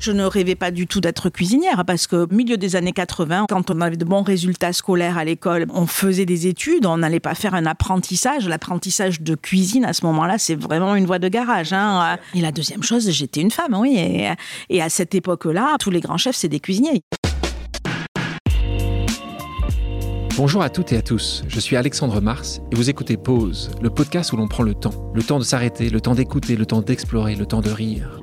Je ne rêvais pas du tout d'être cuisinière parce que au milieu des années 80, quand on avait de bons résultats scolaires à l'école, on faisait des études, on n'allait pas faire un apprentissage. L'apprentissage de cuisine à ce moment-là, c'est vraiment une voie de garage. Hein. Et la deuxième chose, j'étais une femme, oui. Et, et à cette époque-là, tous les grands chefs, c'est des cuisiniers. Bonjour à toutes et à tous, je suis Alexandre Mars et vous écoutez Pause, le podcast où l'on prend le temps. Le temps de s'arrêter, le temps d'écouter, le temps d'explorer, le temps de rire.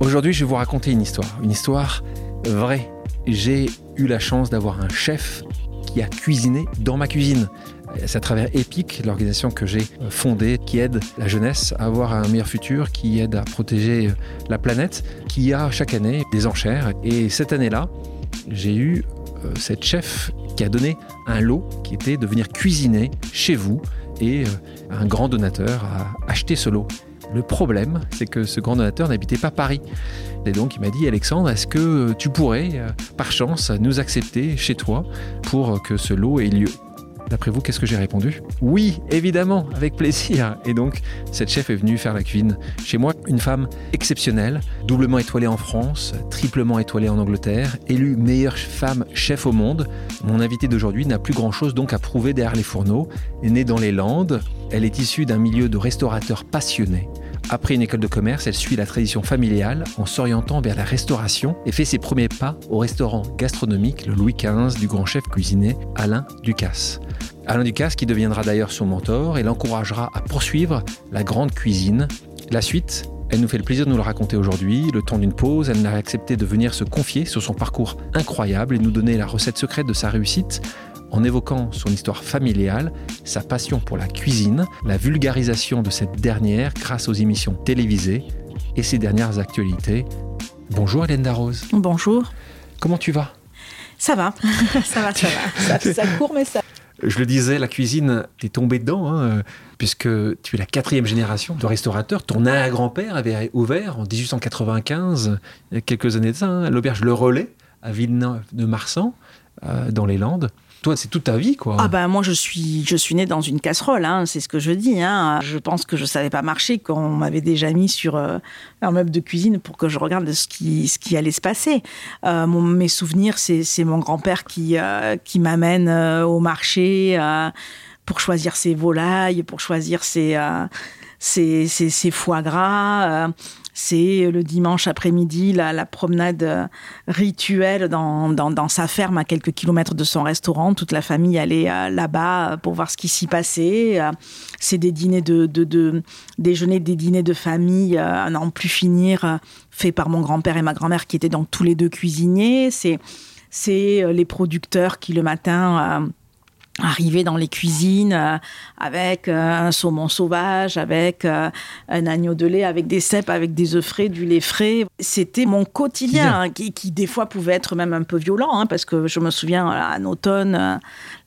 Aujourd'hui, je vais vous raconter une histoire, une histoire vraie. J'ai eu la chance d'avoir un chef qui a cuisiné dans ma cuisine. C'est à travers EPIC, l'organisation que j'ai fondée, qui aide la jeunesse à avoir un meilleur futur, qui aide à protéger la planète, qui a chaque année des enchères. Et cette année-là, j'ai eu euh, cette chef qui a donné un lot qui était de venir cuisiner chez vous et euh, un grand donateur a acheté ce lot. Le problème, c'est que ce grand donateur n'habitait pas Paris. Et donc il m'a dit, Alexandre, est-ce que tu pourrais, euh, par chance, nous accepter chez toi pour que ce lot ait lieu? D'après vous, qu'est-ce que j'ai répondu Oui, évidemment, avec plaisir. Et donc, cette chef est venue faire la cuisine chez moi. Une femme exceptionnelle, doublement étoilée en France, triplement étoilée en Angleterre, élue meilleure femme chef au monde. Mon invitée d'aujourd'hui n'a plus grand-chose donc à prouver derrière les fourneaux. Née dans les Landes. Elle est issue d'un milieu de restaurateurs passionnés. Après une école de commerce, elle suit la tradition familiale en s'orientant vers la restauration et fait ses premiers pas au restaurant gastronomique le Louis XV du grand chef cuisinier Alain Ducasse. Alain Ducasse qui deviendra d'ailleurs son mentor et l'encouragera à poursuivre la grande cuisine. La suite, elle nous fait le plaisir de nous le raconter aujourd'hui. Le temps d'une pause, elle n'a accepté de venir se confier sur son parcours incroyable et nous donner la recette secrète de sa réussite en évoquant son histoire familiale, sa passion pour la cuisine, la vulgarisation de cette dernière grâce aux émissions télévisées et ses dernières actualités. Bonjour Hélène Darroze. Bonjour. Comment tu vas? Ça va, ça va, ça va. Ça, ça court, mais ça. Je le disais, la cuisine, t'es tombé dedans, hein, puisque tu es la quatrième génération de restaurateurs. Ton grand-père avait ouvert en 1895, il y a quelques années de ça, hein, l'auberge Le Relais à Villeneuve-de-Marsan, euh, dans les Landes. Toi, c'est toute ta vie, quoi. Ah ben moi, je suis, je suis née dans une casserole, hein, c'est ce que je dis. Hein. Je pense que je savais pas marcher quand on m'avait déjà mis sur euh, un meuble de cuisine pour que je regarde ce qui, ce qui allait se passer. Euh, mes souvenirs, c'est mon grand-père qui, euh, qui m'amène au marché pour choisir ses volailles, pour choisir ses, ses, ses, ses foie gras c'est le dimanche après-midi la, promenade euh, rituelle dans, dans, sa ferme à quelques kilomètres de son restaurant. Toute la famille allait euh, là-bas euh, pour voir ce qui s'y passait. C'est des dîners de, de, déjeuner, des dîners de famille à n'en plus finir, faits par mon grand-père et ma grand-mère qui étaient donc tous les deux cuisiniers. C'est c'est les producteurs qui le matin arriver dans les cuisines euh, avec euh, un saumon sauvage, avec euh, un agneau de lait, avec des cèpes, avec des œufs frais, du lait frais. C'était mon quotidien, hein, qui, qui, des fois pouvait être même un peu violent, hein, parce que je me souviens, en automne,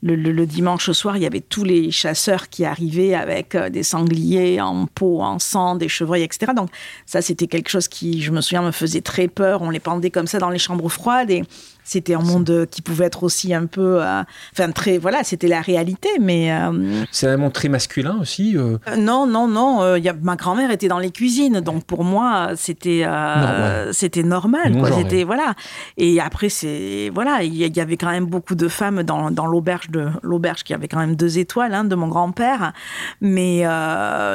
le, le, dimanche soir, il y avait tous les chasseurs qui arrivaient avec des sangliers en peau, en sang, des chevreuils, etc. Donc ça, c'était quelque chose qui, je me souviens, me faisait très peur. On les pendait comme ça dans les chambres froides et c'était un monde qui pouvait être aussi un peu, euh, enfin très, voilà, c'était la réalité, mais. Euh, c'est un monde très masculin aussi. Euh non, non, non. Y a, ma grand-mère était dans les cuisines, donc pour moi c'était c'était normal. Quoi. C'était voilà. Et après c'est voilà, il y, avait quand même beaucoup de femmes dans, dans l'auberge de l'auberge qui avait quand même deux étoiles hein, de mon grand-père, mais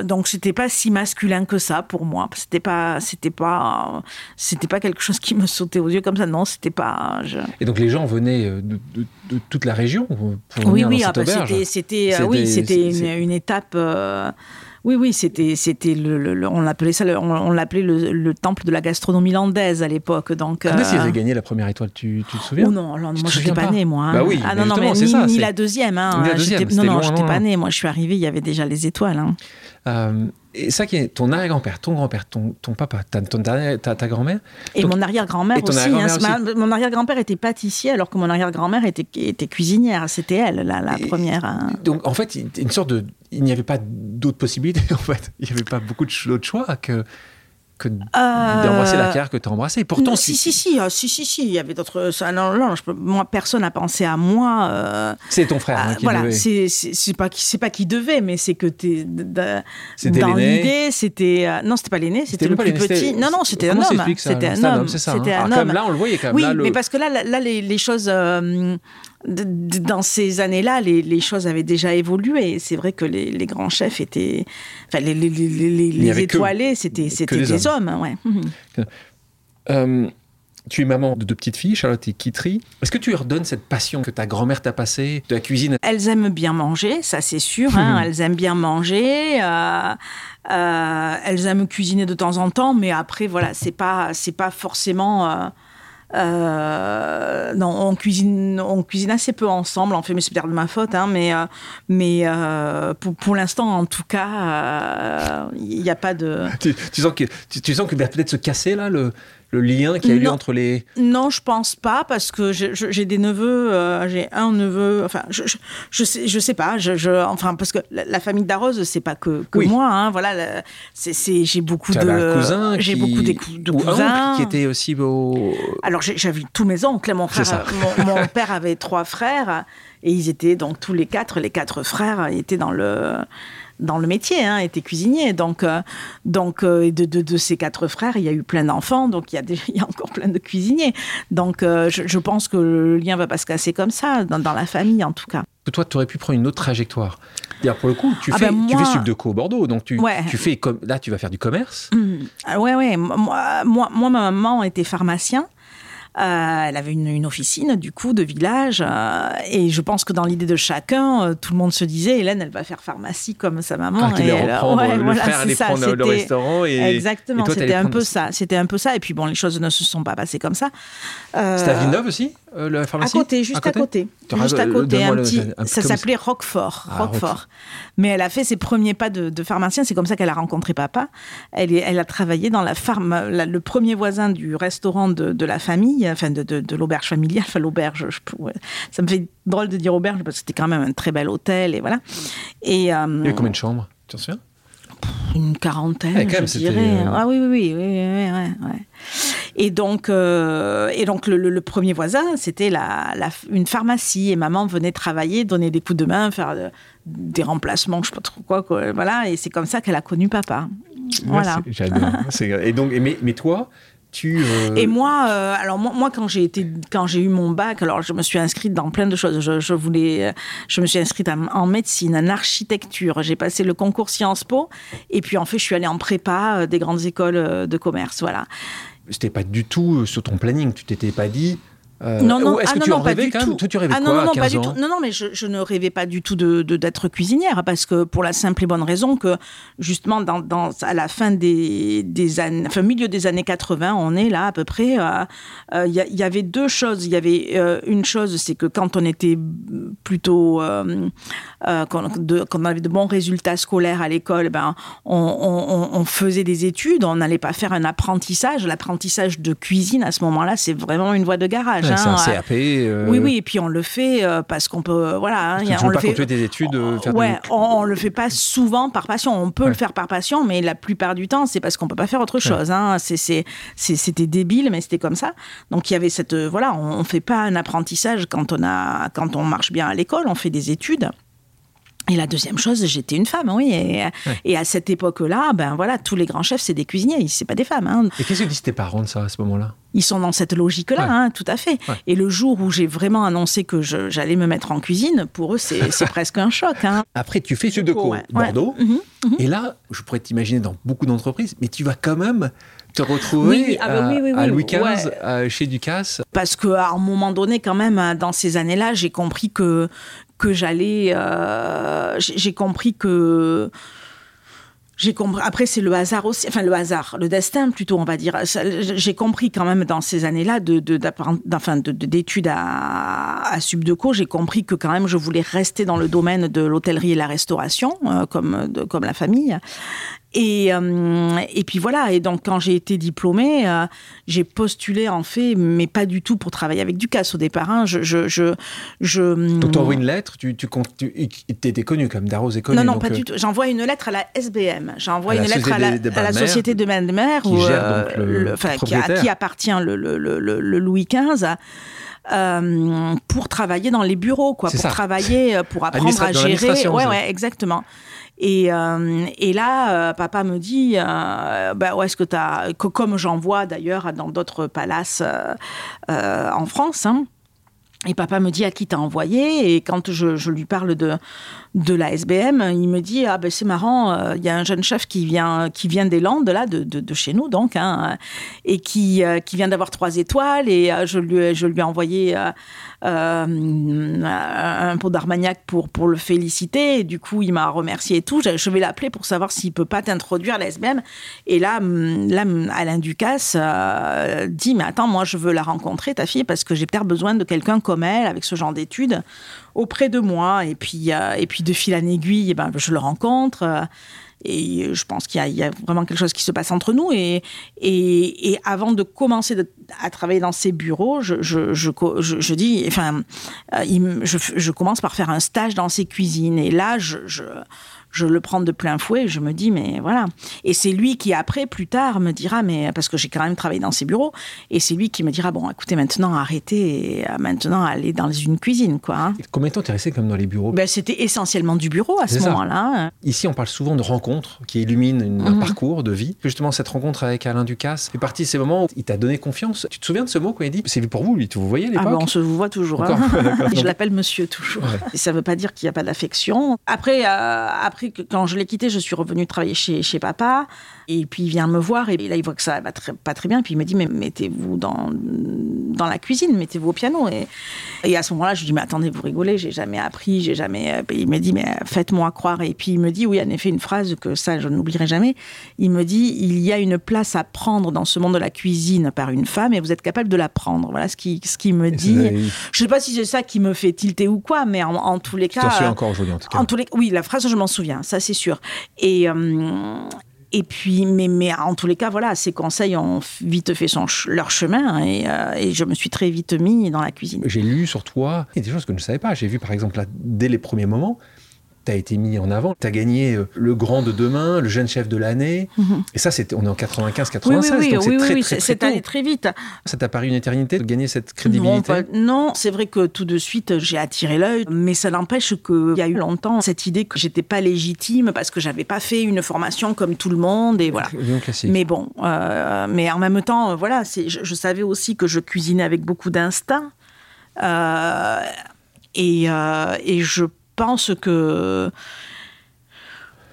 donc c'était pas si masculin que ça pour moi. C'était pas c'était pas c'était pas quelque chose qui me sautait aux yeux comme ça. Non, c'était pas. Et donc les gens venaient euh, de, toute la région pour oui, venir oui, dans cette ah, bah, C'était, euh, oui, c'était une, étape. Euh, oui, oui, c'était, c'était le, on l'appelait ça, on, l'appelait le, temple de la gastronomie landaise à l'époque. Donc. Quand est-ce qu'ils gagné la première étoile tu, tu, te souviens oh non, moi je n'étais pas, née, moi. Hein. Bah oui, ah non, non, mais ni, ni la deuxième. Hein. Ni la deuxième non, non, je n'étais pas née. Moi, je suis arrivée, il y avait déjà les étoiles. Hein. Et ça qui est ton arrière-grand-père, ton grand-père, ton, ton papa, ta, ton ta, ta grand-mère. Et Donc- mon arrière-grand-mère aussi. hein, ma- mon arrière-grand-père était pâtissier alors que mon arrière-grand-mère était, était cuisinière. C'était elle, la, la Et- première. hein. Donc en fait, il- une sorte de, il n'y avait pas d'autres possibilités. En fait, il n'y avait pas beaucoup d'autres choix que que d'embrasser la carrière que tu as embrassée. Pourtant, Euh, Non, si, si, si, euh, si, si, si, il y avait d'autres. ça, Non, non, je peux- moi, personne n'a pensé à moi. euh, c'est ton frère hein, ah, qui voilà, devait- c'est pas qui c'est pas qui devait, mais c'est que t'es dans l'idée, c'était euh, non, c'était pas l'aîné, c'était le plus petit. Non, non, c'était un Comment homme. C'était C'est un homme. hein. C'était un comme homme. là, on le voyait quand même. Oui, là, le- mais parce que là, là, les, les choses, euh, dans ces années-là, les, les choses avaient déjà évolué. Et C'est vrai que les, les grands chefs étaient, enfin, les, étoilés, c'était, c'était des hommes. ouais. Mhm. Euh, tu es maman de deux petites filles, Charlotte et Kitry. Est-ce que tu leur donnes cette passion que ta grand-mère t'a passée de la cuisine? Elles aiment bien manger, ça c'est sûr. hein, elles aiment bien manger. euh, euh, elles aiment cuisiner de temps en temps, mais après voilà, c'est pas c'est pas forcément. Euh, euh, non, on cuisine, on cuisine assez peu ensemble. En fait, mais c'est peut-être de ma faute, hein, mais euh, mais euh, pour, l'instant, en tout cas, euh, il n'y a pas de. tu, tu sens que tu, tu sens que va peut-être se casser là le, le lien qu'il y a eu Non. entre les. Non, je pense pas parce que j'ai des neveux, euh, j'ai un neveu, enfin, je, je, je sais, je sais pas, je, je- enfin, parce que la, la famille d'Arose, c'est pas que, que Oui. moi, hein, voilà, c'est, j'ai beaucoup de, avais un cousin j'ai qui- beaucoup cou- de ou cousins. qui était aussi au. Alors j'avais tous mes oncles, mon C'est frère, ça. mon, mon père avait trois frères et ils étaient donc tous les quatre, les quatre frères étaient dans le dans le métier, hein, étaient cuisiniers. Donc, euh, donc euh, de, de, de ces quatre frères, il y a eu plein d'enfants, donc il y, a des- il y a encore plein de cuisiniers. Donc euh, je, je pense que le lien va pas se casser comme ça, dans, dans la famille en tout cas. toi, tu aurais pu prendre une autre trajectoire. C'est-à-dire, pour le coup, tu Ah fais, ben tu moi- fais Subdeco Bordeaux, donc tu, Ouais. tu fais comme là, tu vas faire du commerce. Ah ouais, ouais. Moi, moi, moi, ma maman était pharmacien. Euh, elle avait une, une officine, du coup, de village. euh, et je pense que dans l'idée de chacun, euh, tout le monde se disait Hélène, elle va faire pharmacie comme sa maman. Ah, Et elle- reprendre, ouais, le voilà, frère allait ça, prendre le restaurant et. Exactement, c'était un peu ça. C'était un peu ça. Et puis bon, les choses ne se sont pas passées comme ça. C'était à Villeneuve aussi, euh, la à côté, juste à côté. Juste à côté, un le- petit. un ça s'appelait Roquefort. Ah, Roquefort. Roquefort. Mais elle a fait ses premiers pas de, de pharmacien. C'est comme ça qu'elle a rencontré papa. Elle, est- elle a travaillé dans la farm, la- le premier voisin du restaurant de, de la famille, enfin de, de, de l'auberge familiale. Enfin, l'auberge, ouais. ça me fait drôle de dire auberge parce que c'était quand même un très bel hôtel et voilà. Et euh, Il y avait combien de chambres Tu t'en souviens? Une quarantaine, Ouais, quand même, je dirais. euh, Ah oui, oui, oui, oui, oui, oui, ouais. Et donc, euh, et donc le, le- le premier voisin, c'était la, la- une pharmacie. Et maman venait travailler, donner des coups de main, faire euh, des remplacements, je sais pas trop quoi, quoi. Voilà. Et c'est comme ça qu'elle a connu papa. Ouais, J'adore. Et donc, mais, mais toi, tu. euh, Et moi, euh, alors moi, moi, quand j'ai été, quand j'ai eu mon bac, alors je me suis inscrite dans plein de choses. Je, je voulais, euh, je me suis inscrite en, en médecine, en architecture. J'ai passé le concours Sciences Po, et puis en fait, je suis allée en prépa des grandes écoles de commerce. Voilà. C'était pas du tout sur ton planning. Tu t'étais pas dit. Euh, Non, non, ou Est-ce ah, que non, tu non, en pas rêvais du quand même tout. Toi, tu rêvais Ah quoi non, non, à non, 15 pas du tout. Non, non, mais je, je ne rêvais pas du tout de, d'être cuisinière parce que pour la simple et bonne raison que justement dans, dans- à la fin des, des années, enfin milieu des années 80, on est là à peu près. euh, euh, Il y, avait deux choses. Il y avait une chose, c'est que quand on était plutôt, de- qu'on avait de bons résultats scolaires à l'école, ben on, on- on- on faisait des études. On n'allait pas faire un apprentissage. L'apprentissage de cuisine à ce moment-là, c'est vraiment une voie de garage. Ouais, hein. C'est un CAP. euh, Oui, oui, et puis on le fait euh, parce qu'on peut, euh, voilà. hein, ne on le pas fait. continuer tes études, euh, faire ouais, on, le fait pas souvent par passion. On peut Ouais. le faire par passion, mais la plupart du temps, c'est parce qu'on peut pas faire autre chose. hein. C'était débile, mais c'était comme ça. Donc il y avait cette, euh, voilà, on, on fait pas un apprentissage quand on a, quand on marche bien à l'école. On fait des études. Et la deuxième chose, j'étais une femme, oui. Et, et à cette époque-là, ben voilà, tous les grands chefs, c'est des cuisiniers, c'est pas des femmes. hein. Et qu'est-ce que disent tes parents de ça à ce moment-là? Ils sont dans cette logique-là, Ouais. hein, tout à fait. Ouais. Et le jour où j'ai vraiment annoncé que je- j'allais me mettre en cuisine, pour eux, c'est presque un choc. Hein. Après, tu fais Ouais. Bordeaux. Ouais. Mhm. Et là, je pourrais t'imaginer dans beaucoup d'entreprises, mais tu vas quand même te retrouver Oui, ah bah à, oui, oui, à Louis XV, ouais. à- chez Ducasse. Parce qu'à un moment donné, quand même, hein, dans ces années-là, j'ai compris que, que j'allais. euh, j'ai compris que. J'ai compris. Après, c'est le hasard aussi. Enfin, le hasard, le destin plutôt, on va dire. J'ai compris quand même dans ces années-là de, d'enfin, de- d'études à, à Subdeco, j'ai compris que quand même je voulais rester dans le domaine de l'hôtellerie et la restauration, euh, comme, de- comme la famille. Et, euh, et puis voilà, et donc quand j'ai été diplômée, euh, j'ai postulé en fait, mais pas du tout pour travailler avec Ducasse au départ. Hein. Je, je, je, je, donc tu envoies une lettre, tu, tu, tu étais connu comme Darroze est connu. Non, non, donc, pas euh, du tout. J'envoie une lettre à la SBM. J'envoie une lettre à la, des à la Société de Bains de Mer, Qui où, gère donc le enfin, qui, à qui appartient le, Louis XV. euh, pour travailler dans les bureaux, quoi, pour ça. travailler, pour apprendre à gérer. Ouais, ouais, exactement. Et, euh, et là, euh, papa me dit, euh, bah, où est-ce que as, comme j'en vois d'ailleurs dans d'autres palaces en France, hein, et papa me dit à qui t'as envoyé? Et quand je lui parle de de la SBM, il me dit ah ben c'est marrant, euh, il y a un jeune chef qui vient qui vient des Landes là de, de, de chez nous donc hein, et qui euh, qui vient d'avoir trois étoiles et euh, je lui je lui ai envoyé un pot d'Armagnac pour pour le féliciter et du coup il m'a remercié et tout. Je, vais l'appeler pour savoir s'il peut pas t'introduire à la SBM et là hum, là hum, Alain Ducasse dit mais attends moi je veux la rencontrer ta fille parce que j'ai peut-être besoin de quelqu'un comme elle avec ce genre d'études auprès de moi et puis et puis de fil en aiguille eh ben je le rencontre euh, et je pense qu'il y, a- vraiment quelque chose qui se passe entre nous. Et, et, avant de commencer à travailler dans ces bureaux, je, je, je, je- dis, enfin, euh, je commence par faire un stage dans ces cuisines. Et là, je, je, le prends de plein fouet. Je me dis, mais voilà. Et c'est lui qui, après, plus tard, me dira, mais parce que j'ai quand même travaillé dans ces bureaux, et c'est lui qui me dira, bon, écoutez, maintenant, arrêtez, et, euh, maintenant, allez dans une cuisine, quoi. hein. Combien de temps t'es resté comme dans les bureaux? Ben, C'était essentiellement du bureau à ce moment-là. Ici, on parle souvent de rencontres qui illuminent une- un Mhm. parcours de vie. Justement, cette rencontre avec Alain Ducasse fait partie de ces moments où il t'a donné confiance. Tu te souviens de ce mot quand il dit? C'est pour vous, lui, tu vous voyez à Ah ben, on se voit toujours. Hein. Je l'appelle monsieur toujours. Ouais. Et ça ne veut pas dire qu'il n'y a pas d'affection. Après, euh, après quand je l'ai quitté, je suis revenue travailler chez papa. Et puis il vient me voir et là il voit que ça va très- pas très bien. Et puis il me dit mais mettez-vous dans, dans la cuisine, mettez-vous au piano. Et, et à ce moment-là, je lui dis mais attendez, vous rigolez, j'ai jamais appris, j'ai jamais. euh, Il me dit mais faites-moi croire. Et puis il me dit oui, en effet, une phrase que ça je n'oublierai jamais. Il me dit il y a une place à prendre dans ce monde de la cuisine par une femme et vous êtes capable de la prendre. Voilà ce qu'il ce qu'il me Et dit. Je sais pas si c'est ça qui me fait tilter ou quoi, mais en, en tous les cas. souviens euh, encore aujourd'hui, en tout cas. en tous les, oui, la phrase, je m'en souviens, ça c'est sûr. Et, euh, et puis, mais, en tous les cas, voilà, ces conseils ont vite fait leur chemin et, euh, et je me suis très vite mis dans la cuisine. J'ai lu sur toi des choses que je ne savais pas. J'ai vu, par exemple, là, dès les premiers moments, tu as été mis en avant. Tu as gagné euh, le grand de demain, le jeune chef de l'année. Et ça, c'était, on est en 95-96, Oui, oui, oui, donc c'est oui, très, très, très allé très vite. Ça t'a paru une éternité de gagner cette crédibilité? Pas- non, c'est vrai que tout de suite j'ai attiré l'œil, mais ça n'empêche qu'il y a eu longtemps cette idée que j'étais pas légitime parce que j'avais pas fait une formation comme tout le monde et voilà. Mais bon, euh, mais en même temps, euh, voilà, je, je savais aussi que je cuisinais avec beaucoup d'instinct. Euh, et, euh, et je pense que,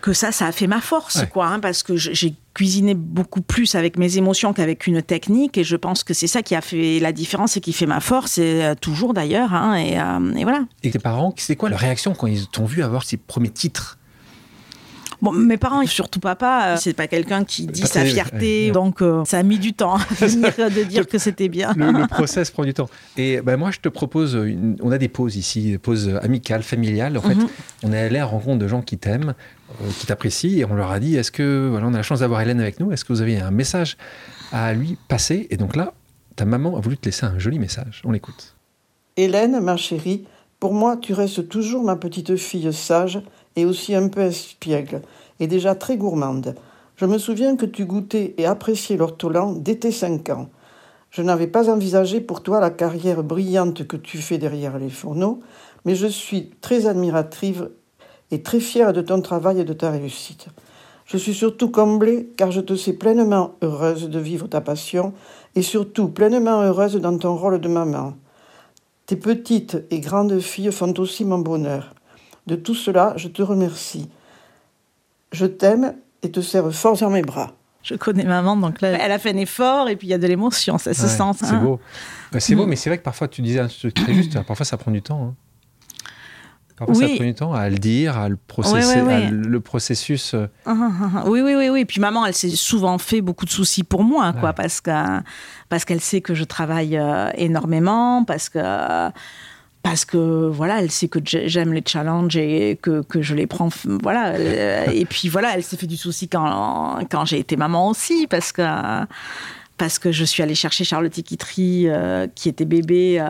que ça, ça a fait ma force, Ouais. quoi, hein, parce que je- j'ai cuisiné beaucoup plus avec mes émotions qu'avec une technique, et je pense que c'est ça qui a fait la différence et qui fait ma force, et euh, toujours d'ailleurs, hein, et, euh, et voilà. Et tes parents, c'est quoi leur réaction quand ils t'ont vu avoir ces premiers titres? Bon, mes parents, et surtout papa, euh, c'est pas quelqu'un qui dit sa très- fierté, ouais. donc euh, ça a mis du temps à venir de dire que c'était bien. le, le process prend du temps. Et ben moi, je te propose, une- on a des pauses ici, des pauses amicales, familiales. En fait, Mhm. on est allé à la rencontre de gens qui t'aiment, euh, qui t'apprécient, et on leur a dit, est-ce que, voilà, on a la chance d'avoir Hélène avec nous, est-ce que vous avez un message à lui passer? Et donc là, ta maman a voulu te laisser un joli message. On l'écoute. Hélène, ma chérie, pour moi, tu restes toujours ma petite fille sage et aussi un peu espiègle, et déjà très gourmande. Je me souviens que tu goûtais et appréciais l'ortolan dès tes cinq ans. Je n'avais pas envisagé pour toi la carrière brillante que tu fais derrière les fourneaux, mais je suis très admirative et très fière de ton travail et de ta réussite. Je suis surtout comblée car je te sais pleinement heureuse de vivre ta passion et surtout pleinement heureuse dans ton rôle de maman. Tes petites et grandes filles font aussi mon bonheur. De tout cela, je te remercie. Je t'aime et te serre fort dans mes bras. Je connais maman, donc là, elle a fait un effort et puis il y a de l'émotion, ça se Ouais, sent. C'est hein. beau. C'est beau, Mm. mais c'est vrai que parfois, tu disais un truc très juste, parfois ça prend du temps. hein. Parfois, ça Oui. prend du temps à le dire, à le processer, à le processus. euh, Ah, ah, ah. Oui, oui, oui, oui. Puis maman, elle s'est souvent fait beaucoup de soucis pour moi, quoi, Ouais. parce que parce qu'elle sait que je travaille euh, énormément, parce que parce que voilà, elle sait que j'aime les challenges et que, que je les prends. Voilà. et puis voilà, elle s'est fait du souci quand, quand j'ai été maman aussi, parce que, parce que je suis allée chercher Charlotte Kitry, euh, qui était bébé.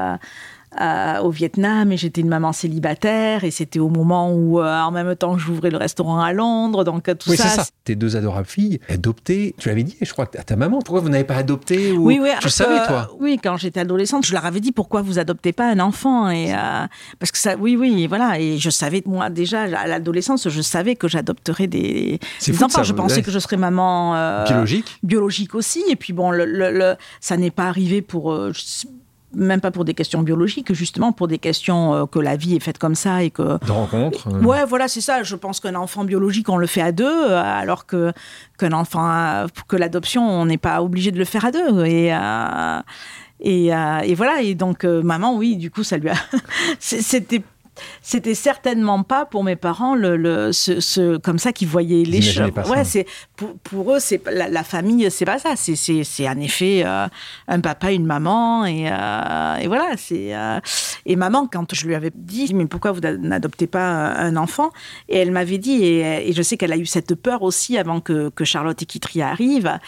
Euh, au Vietnam et j'étais une maman célibataire et c'était au moment où euh, en même temps j'ouvrais le restaurant à Londres. Donc euh, tout oui, ça, ça. tes deux adorables filles adoptées tu l'avais dit je crois à ta maman. Pourquoi vous n'avez pas adopté ou... oui oui tu savais toi? oui quand j'étais adolescente je leur avais dit pourquoi vous adoptez pas un enfant et euh, parce que ça oui oui voilà. Et je savais moi déjà à l'adolescence je savais que j'adopterais des, des enfants. je pensais que je serais maman biologique? biologique aussi. Et puis bon le, le, ça n'est pas arrivé pour même pas pour des questions biologiques, justement pour des questions euh, que la vie est faite comme ça et que. De rencontre. Euh... Ouais, voilà, c'est ça. Je pense qu'un enfant biologique, on le fait à deux, euh, alors que qu'un enfant, que l'adoption, on n'est pas obligé de le faire à deux. Et. Euh, et, et, voilà, et donc maman, oui, du coup, ça lui a. C'était c'était certainement pas pour mes parents le, le ce, ce, comme ça qu'ils voyaient les choses. Ouais, c'est pour, pour, eux, c'est la, la, famille, c'est pas ça. C'est c'est en effet euh, un papa, une maman et, euh, et voilà. C'est euh, et maman quand je lui avais dit mais pourquoi vous n'adoptez pas un enfant? Et elle m'avait dit et, et, je sais qu'elle a eu cette peur aussi avant que, que Charlotte et Kitry arrivent.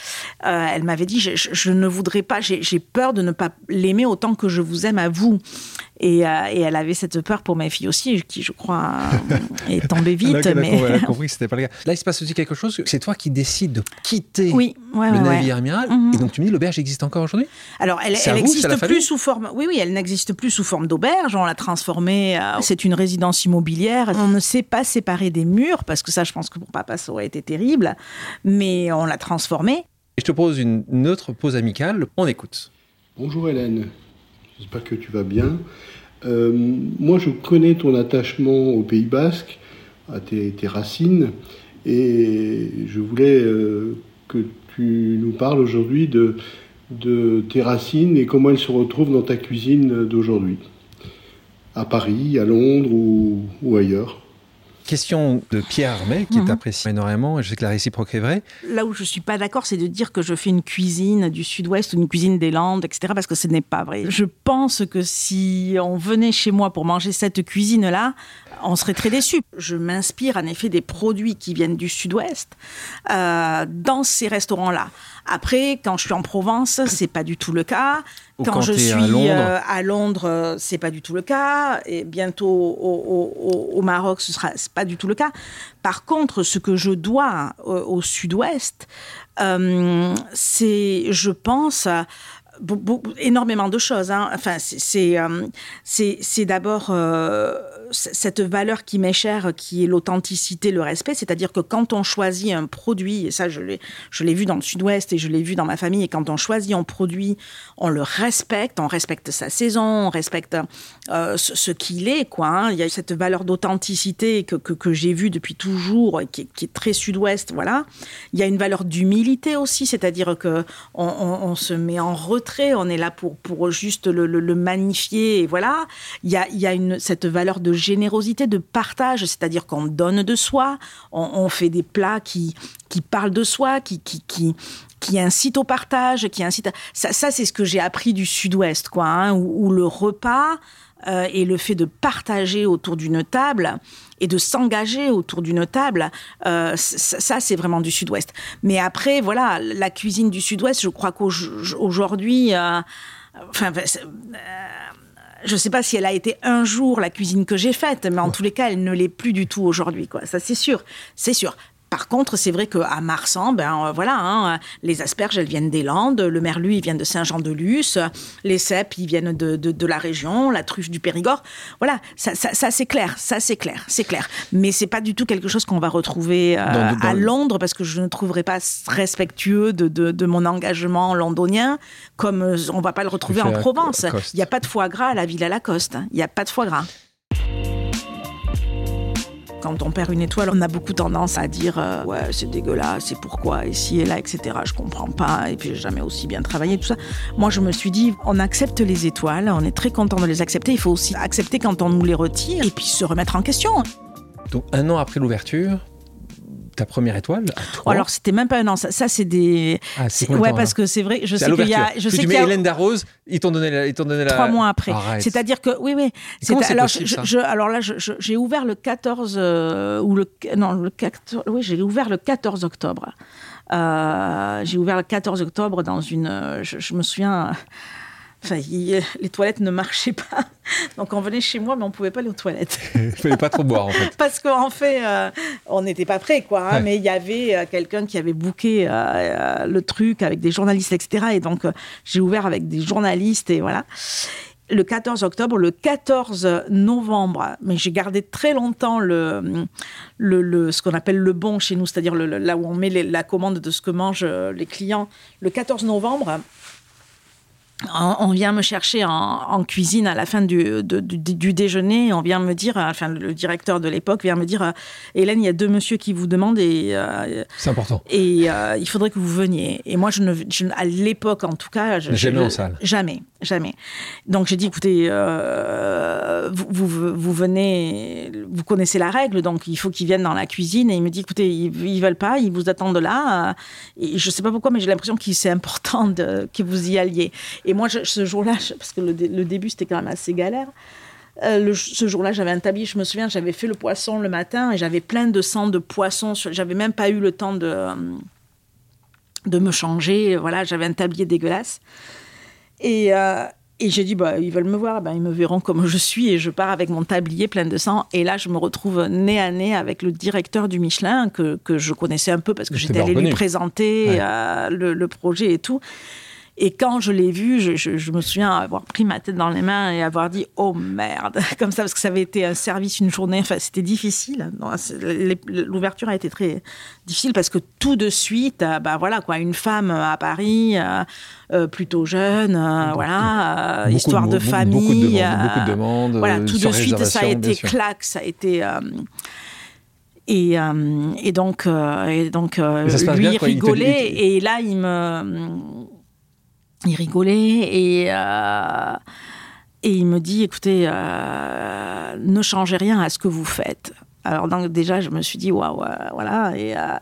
Elle m'avait dit je, je, je, ne voudrais pas, j'ai peur de ne pas l'aimer autant que je vous aime à vous. Et, euh, et, elle avait cette peur pour mes filles aussi, qui, je crois, est tombée vite. elle, mais... elle a compris que c'était pas le cas. Là, il se passe aussi quelque chose. C'est toi qui décides de quitter oui, ouais, le ouais, navire amiral. -hmm. Et donc, tu me dis, l'auberge existe encore aujourd'hui? Alors, elle, n'existe plus sous forme. Oui, oui, elle n'existe plus sous forme d'auberge. On l'a transformée. Euh, c'est une résidence immobilière. On ne s'est pas séparé des murs parce que ça, je pense que pour papa, ça aurait été terrible. Mais on l'a transformée. Et je te pose une, une autre pause amicale. On écoute. Bonjour Hélène. J'espère que tu vas bien. Euh, moi, je connais ton attachement au Pays Basque, à tes, racines, et je voulais euh, que tu nous parles aujourd'hui de, tes racines et comment elles se retrouvent dans ta cuisine d'aujourd'hui, à Paris, à Londres ou ailleurs. Question de Pierre Armet, qui Mhm. mmh. t'apprécie énormément, et je sais que la réciproque est vraie. Là où je suis pas d'accord, c'est de dire que je fais une cuisine du Sud-Ouest ou une cuisine des Landes, etc., parce que ce n'est pas vrai. Je pense que si on venait chez moi pour manger cette cuisine-là, on serait très déçu. Je m'inspire en effet des produits qui viennent du Sud-Ouest euh, dans ces restaurants-là. Après, quand je suis en Provence, c'est pas du tout le cas. Quand, quand je suis à Londres. euh, à Londres, euh, c'est pas du tout le cas. Et bientôt au, au, au Maroc, ce sera pas du tout le cas. Par contre, ce que je dois au, au Sud-Ouest, euh, c'est, je pense, énormément de choses. Hein. Enfin, c'est euh, c'est d'abord euh, cette valeur qui m'est chère, qui est l'authenticité, le respect. C'est-à-dire que quand on choisit un produit, et ça je l'ai vu dans le Sud-Ouest et je l'ai vu dans ma famille, et quand on choisit un produit, on le respecte, on respecte sa saison, on respecte euh, ce, qu'il est. Quoi, hein. Il y a cette valeur d'authenticité que, que, j'ai vue depuis toujours, qui, est très Sud-Ouest. Voilà. Il y a une valeur d'humilité aussi, c'est-à-dire que on, se met en retrait, on est là pour, pour juste le, magnifier. Et voilà. Il y a, il y a cette valeur de générosité, de partage, c'est-à-dire qu'on donne de soi, on, fait des plats qui, qui parlent de soi, qui, qui, qui, qui incite au partage, qui incite. À... Ça, ça c'est ce que j'ai appris du Sud-Ouest, quoi, hein, où, le repas euh, et le fait de partager autour d'une table et de s'engager autour d'une table, euh, ça, ça c'est vraiment du Sud-Ouest. Mais après, voilà, la cuisine du Sud-Ouest, je crois qu'aujourd'hui, euh, enfin. Je ne sais pas si elle a été un jour la cuisine que j'ai faite, mais en tous les cas, elle ne l'est plus du tout aujourd'hui. Quoi. Ça, c'est sûr. C'est sûr. Par contre, c'est vrai qu'à Marsan, ben, euh, voilà, hein, les asperges, elles viennent des Landes, le merlu, il vient de Saint-Jean-de-Luz, les cèpes, ils viennent de, de, de, la région, la truffe du Périgord. Voilà, ça, ça, ça c'est clair, ça c'est clair, c'est clair. Mais c'est pas du tout quelque chose qu'on va retrouver euh, dans, dans à Londres parce que je ne trouverais pas respectueux de, de, mon engagement londonien comme euh, on va pas le retrouver en Provence. Il n'y a pas de foie gras à la Villa Lacoste. Il n'y a pas de foie gras quand on perd une étoile, on a beaucoup tendance à dire euh, ouais c'est dégueulasse, c'est pourquoi ici et là, etc. Je comprends pas et puis j'ai jamais aussi bien travaillé tout ça. Moi je me suis dit on accepte les étoiles, on est très content de les accepter. Il faut aussi accepter quand on nous les retire et puis se remettre en question. Donc un an après l'ouverture, ta première étoile à Alors, c'était même pas un an. Ça, ça, c'est des. Ah, c'est ouais, temps, parce là que c'est vrai. Je C'est sais qu'il y a. Je Tu sais tu qu'il mets y a Hélène Darroze, ils t'ont donné la, ils t'ont donné la- trois mois après. Arrête. C'est-à-dire que oui, oui. C'est- alors, possible, je- ça je- alors là, je- je- j'ai ouvert le 14 euh, ou le non le 14, oui, j'ai ouvert le 14 octobre. Euh, j'ai ouvert le 14 octobre dans une. Je, je me souviens. Enfin, il- les toilettes ne marchaient pas. Donc on venait chez moi, mais on pouvait pas aller aux toilettes. Il fallait pas trop boire en fait. Parce qu'en fait, euh, on n'était pas prêts, quoi. hein, Ouais. Mais il y avait euh, quelqu'un qui avait booké euh, le truc avec des journalistes, etc. Et donc, j'ai ouvert avec des journalistes et voilà. Le 14 octobre, le 14 novembre, mais j'ai gardé très longtemps le, le, le- ce qu'on appelle le bon chez nous, c'est-à-dire là où on met les- la commande de ce que mangent les clients. Le 14 novembre, on vient me chercher en, en cuisine à la fin du, de- du, du déjeuner. On vient me dire, euh, enfin, le directeur de l'époque vient me dire euh, Hélène, il y a deux messieurs qui vous demandent et, euh, C'est important. et euh, il faudrait que vous veniez. Et moi, je ne, je à l'époque, en tout cas, je, Jamais je- en salle. Jamais, jamais. Donc j'ai dit écoutez, euh, vous, vous, vous venez, vous connaissez la règle, donc il faut qu'ils viennent dans la cuisine. Et il me dit écoutez, ils, ils veulent pas, ils vous attendent là. Et je sais pas pourquoi, mais j'ai l'impression que c'est important de, que vous y alliez. Et moi, je- ce jour-là, parce que le, dé- le début c'était quand même assez galère. euh, le- ce jour-là, j'avais un tablier. Je me souviens, j'avais fait le poisson le matin et j'avais plein de sang de poisson. J'avais même pas eu le temps de, euh, de me changer. Voilà, j'avais un tablier dégueulasse. Et, euh, et j'ai dit, bah, ils veulent me voir, ben, ils me verront comme je suis. Et je pars avec mon tablier plein de sang. Et là, je me retrouve nez à nez avec le directeur du Michelin, que, que je connaissais un peu parce que j'étais allée lui présenter Ouais. euh, le, le projet et tout. Et quand je l'ai vu, je, je- je me souviens avoir pris ma tête dans les mains et avoir dit oh merde comme ça parce que ça avait été un service une journée. Enfin, c'était difficile. L'ouverture a été très difficile parce que tout de suite, euh, bah voilà quoi, une femme à Paris, euh, euh, plutôt jeune, euh, voilà, euh, histoire de, beaucoup- famille. Beaucoup de demandes. euh, beaucoup de demandes voilà, euh, tout de suite, ça a été claque, ça a été. euh, et, euh, et donc, euh, et donc euh, Et lui, bien, il quoi, il te- rigolait. il te- Et là, il me. Il rigolait et. euh, et il me dit écoutez, euh, ne changez rien à ce que vous faites. Alors, déjà, je me suis dit waouh, euh, voilà. Et, euh,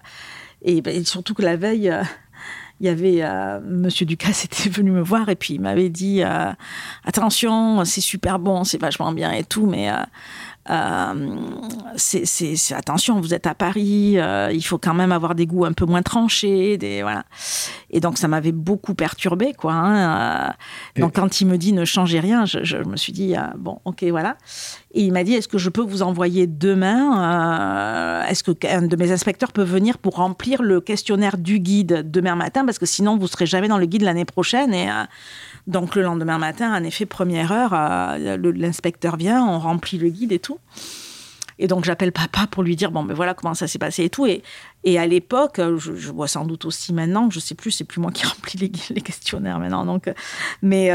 et, ben, surtout que la veille. il y avait Monsieur Ducasse était venu me voir et puis il m'avait dit attention c'est super bon c'est vachement bien et tout mais c'est, c'est- c'est- attention, vous êtes à Paris, euh, il faut quand même avoir des goûts un peu moins tranchés, des voilà. Et donc ça m'avait beaucoup perturbé, quoi. hein, euh. donc quand il me dit ne changez rien, je, je me suis dit bon, ok, voilà. Et il m'a dit est-ce que je peux vous envoyer demain euh, Est-ce que un de mes inspecteurs peut venir pour remplir le questionnaire du guide demain matin? Parce que sinon vous serez jamais dans le guide l'année prochaine et euh, donc le lendemain matin, en effet, première heure, euh, l'inspecteur vient, on remplit le guide et tout. Et donc j'appelle papa pour lui dire bon ben voilà comment ça s'est passé et tout. Et, à l'époque, euh, je, vois sans doute aussi maintenant, je sais plus, c'est plus moi qui remplis les, les questionnaires maintenant. Donc, euh, mais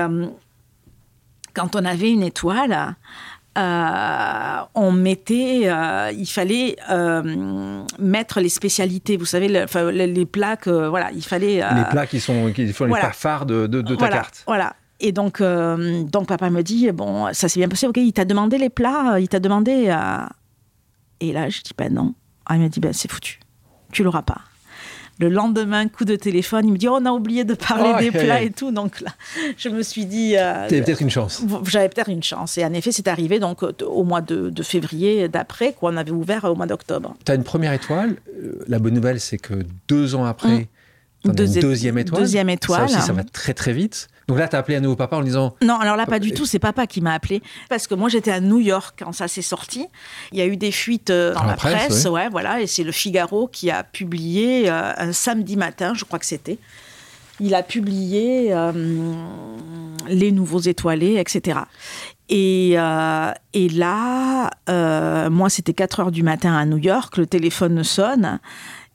quand on avait une étoile, euh, on mettait, euh, il fallait euh, mettre les spécialités. Vous savez, le- enfin, les, que voilà, il fallait. Les plats qui sont qui font voilà. les plats phares de, de- de ta voilà, carte. Voilà. Et donc, donc papa me dit bon, ça s'est bien passé. Ok, il t'a demandé les plats, il t'a demandé. Et là, je dis ben non. Ah, il m'a dit ben c'est foutu, tu l'auras pas. Le lendemain, coup de téléphone, il me dit oh, on a oublié de parler Oh, des plats et tout. Donc là, je me suis dit. euh, peut-être une chance. j'avais peut-être une chance. Et en effet, c'est arrivé donc euh, au mois de, de février d'après, quoi. On avait ouvert au mois d'octobre. Tu as une première étoile. Euh, La bonne nouvelle, c'est que deux ans après, tu as une Deuxi- deuxième étoile. deuxième étoile. Ça aussi, ça va très très vite. Donc là, tu as appelé à nouveau papa en lui disant Non, alors là, pas Euh, du tout. C'est papa qui m'a appelé. Parce que moi, j'étais à New York quand ça s'est sorti. Il y a eu des fuites euh, dans Dans la la presse, ouais, voilà. Et c'est le Figaro qui a publié euh, un samedi matin, je crois que c'était. Il a publié euh, les nouveaux étoilés, etc. Et, euh, et là, moi, c'était 4 heures du matin à New York. Le téléphone sonne.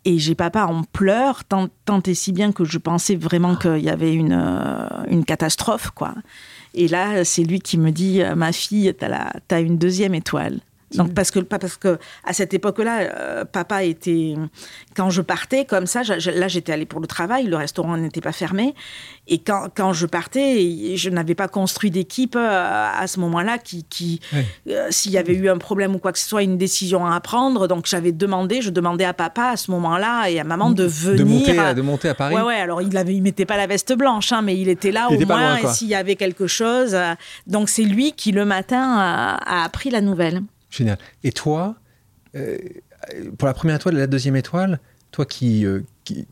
Et j'ai papa en pleurs, tant, et si bien que je pensais vraiment qu'il y avait une, euh, une catastrophe, quoi. Et là, c'est lui qui me dit, euh, ma fille, t'as t'as une deuxième étoile. Donc parce que parce que à cette époque-là, euh, papa était quand je partais comme ça. là, j'étais allée pour le travail, le restaurant n'était pas fermé, et quand, quand je partais, je n'avais pas construit d'équipe euh, à ce moment-là qui, qui euh, s'il y avait eu un problème ou quoi que ce soit, une décision à prendre. Donc j'avais demandé, je demandais à papa à ce moment-là et à maman de venir. De monter, à, de monter à Paris. Ouais, ouais. Alors il avait, il mettait pas la veste blanche, hein, mais il était là au moins. s'il y avait quelque chose, donc c'est lui qui le matin a, a appris la nouvelle. Génial. Et toi, euh, pour la première étoile et la deuxième étoile, toi qui, euh, qui,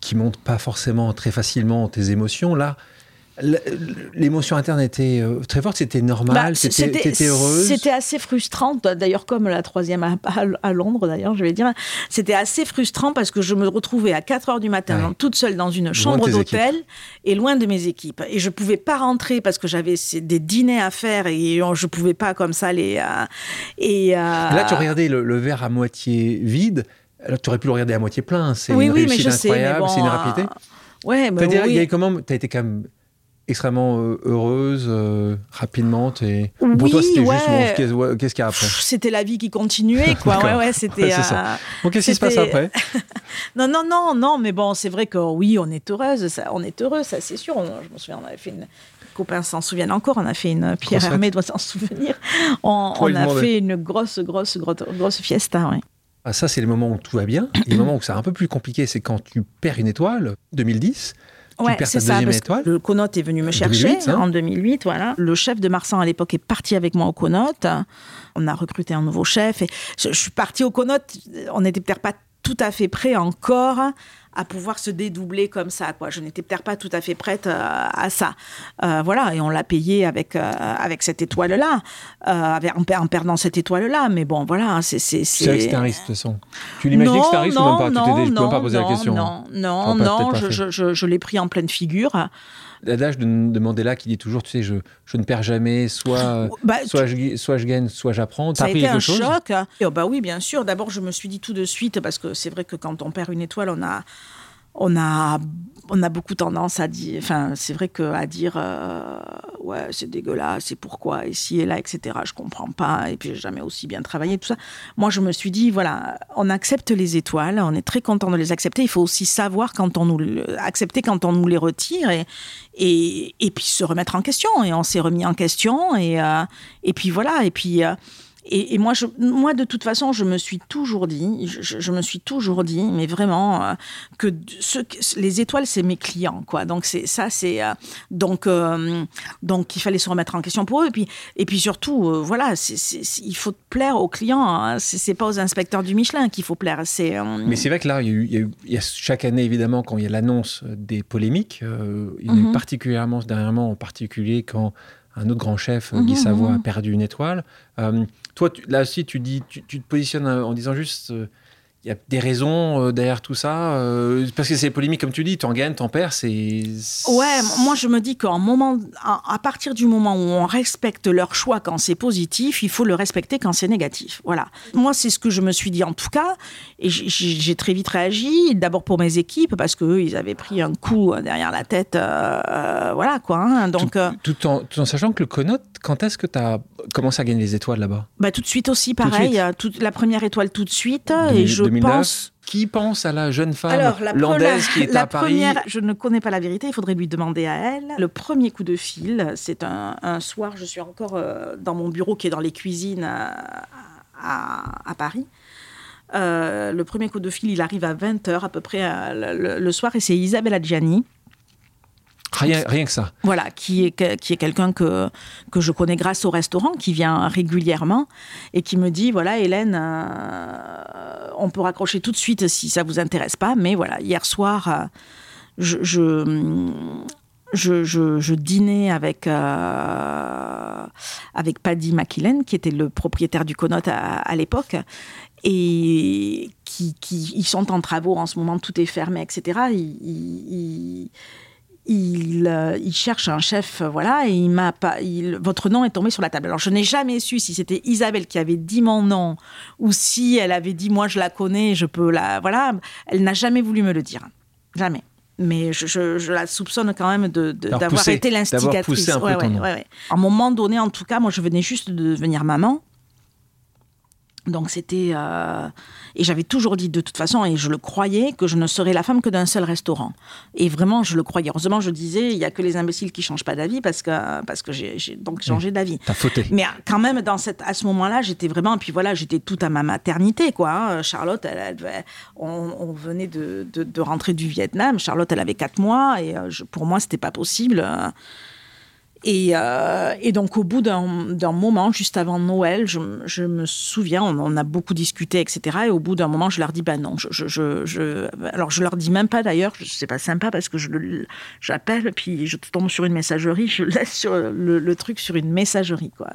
pas forcément très facilement tes émotions, là, L'émotion interne était euh, très forte, c'était normal, bah, c'était heureuse? C'était assez frustrant, d'ailleurs comme la troisième à, Londres, d'ailleurs, je vais dire. C'était assez frustrant parce que je me retrouvais à 4 heures du matin, toute seule dans une chambre d'hôtel et loin de mes équipes. Et je pouvais pas rentrer parce que j'avais des dîners à faire et je pouvais pas comme ça les. Euh, et, euh, Là, tu regardais le, verre à moitié vide. Alors, tu aurais pu le regarder à moitié plein. C'est oui, une oui, réussite incroyable, c'est une rapidité. Ouais, mais oui. il y a comment Tu as été quand même extrêmement euh, heureuse euh, rapidement et pour toi c'était juste qu'est-ce qu'il y a après? C'était la vie qui continuait quoi ouais ouais c'était ça. bon qu'est-ce qui se passe après? Non non non non mais bon c'est vrai que oui on est heureuse ça, on est heureux ça c'est sûr je me souviens on avait fait une copains s'en souviennent encore, on a fait une Pierre Hermé doit s'en souvenir. On, on a fait une grosse, grosse, grosse, grosse fiesta. Ouais. Ah, ça, c'est les moments où tout va bien. Et les moments où c'est un peu plus compliqué, c'est quand tu perds une étoile, 2010. Ouais, c'est ça. Parce le Conote est venu me chercher hein. en 2008. Voilà. Le chef de Marsan à l'époque est parti avec moi au Conote. On a recruté un nouveau chef. Et je, je suis partie au Conote. On n'était peut-être pas tout à fait prêt encore à pouvoir se dédoubler comme ça. Quoi. Je n'étais peut-être pas tout à fait prête euh, à ça. Euh, voilà, et on l'a payé avec, euh, avec cette étoile-là, en, perdant cette étoile-là. Mais bon, voilà, c'est... C'est vrai que c'était un risque, de toute façon. Tu l'imagines que c'était un risque ou même pas? Non, Tu ne peux pas poser la question. Non, non, non, je, je, je l'ai pris en pleine figure l'adage de, de, Mandela qui dit toujours, tu sais, je, je ne perds jamais, soit, bah, soit, je, soit je gagne, soit j'apprends. Ça a été un choc. Oh, bah oui, bien sûr. D'abord, je me suis dit tout de suite, parce que c'est vrai que quand on perd une étoile, on a on a, on a beaucoup tendance à dire, enfin, c'est vrai que à dire, euh, ouais, c'est dégueulasse, c'est pourquoi, ici et là, etc. Je comprends pas, et puis j'ai jamais aussi bien travaillé, tout ça. Moi, je me suis dit, voilà, on accepte les étoiles, on est très content de les accepter. Il faut aussi savoir quand on nous accepter quand on nous les retire et, et, et puis se remettre en question. Et on s'est remis en question et, euh, et puis voilà, et puis. Euh, et, moi, je, moi, de toute façon, je me suis toujours dit, je, me suis toujours dit, mais vraiment, euh, que ce, les étoiles, c'est mes clients, quoi. Donc, c'est ça, c'est. Euh, donc, euh, donc, il fallait se remettre en question pour eux. Et puis, et puis surtout, voilà, il faut plaire aux clients. Hein. C'est pas aux inspecteurs du Michelin qu'il faut plaire. C'est. mais c'est vrai que là, il y, a il y, a chaque année, évidemment, quand il y a l'annonce des polémiques, il y a eu mhm. particulièrement, dernièrement, en particulier, quand un autre grand chef, Guy mhm, Savoie, a mhm. perdu une étoile. Toi, là aussi, tu, dis, tu, te positionnes euh, en disant juste euh, il y a des raisons euh, derrière tout ça euh, Parce que c'est polémique, comme tu dis, t'en gagnes, t'en perds, c'est... Ouais, moi je me dis qu'à moment, à, partir du moment où on respecte leur choix quand c'est positif, il faut le respecter quand c'est négatif. Voilà. Moi, c'est ce que je me suis dit en tout cas, et j'ai très vite réagi, d'abord pour mes équipes, parce qu'eux, ils avaient pris un coup derrière la tête, euh, voilà quoi. Hein. donc, tout, en, tout, en, sachant que le Conot, quand est-ce que tu as commencé à gagner les étoiles là-bas? Bah, Tout de suite aussi, pareil. Toute, la première étoile tout de suite, et je qui pense à la jeune femme landaise qui est à Paris Je ne connais pas la vérité, il faudrait lui demander à elle. Le premier coup de fil, c'est un, soir, je suis encore euh, dans mon bureau qui est dans les cuisines à, Paris. Euh, le premier coup de fil, il arrive à 20h à peu près euh, le, soir, et c'est Isabelle Adjani Rien, rien que ça. Voilà, qui est, qui est quelqu'un que, que je connais grâce au restaurant, qui vient régulièrement et qui me dit voilà, Hélène, euh, on peut raccrocher tout de suite si ça vous intéresse pas, mais voilà, hier soir, euh, je, je, je, dînais avec, euh, avec Paddy McKillen, qui était le propriétaire du Conot à, l'époque, et qui, qui, ils sont en travaux en ce moment, tout est fermé, etc. il, euh, il, cherche un chef, euh, voilà, et il m'a pas. votre nom est tombé sur la table. Alors je n'ai jamais su si c'était Isabelle qui avait dit mon nom ou si elle avait dit moi je la connais, je peux la, voilà. Elle n'a jamais voulu me le dire, jamais. Mais je, la soupçonne quand même d'avoir été l'instigatrice. Un, À un moment donné, en tout cas, moi je venais juste de devenir maman. Donc c'était euh, et j'avais toujours dit de toute façon et je le croyais que je ne serais la femme que d'un seul restaurant. Et vraiment je le croyais. Heureusement je disais il y a que les imbéciles qui changent pas d'avis parce que parce que j'ai donc changé d'avis. T'as fauté. Mais quand même dans cette à ce moment-là j'étais vraiment et puis voilà j'étais toute à ma maternité quoi hein. Charlotte elle, on, venait de, de, rentrer du Vietnam. Charlotte elle avait quatre mois et euh, pour moi c'était pas possible euh, et, donc, au bout d'un moment, juste avant Noël, je, me souviens, on, a beaucoup discuté, etc. Et au bout d'un moment, je leur dis, bah non, je, je, alors je leur dis même pas d'ailleurs, c'est pas sympa parce que j'appelle, puis je tombe sur une messagerie, je laisse sur le, truc sur une messagerie, quoi,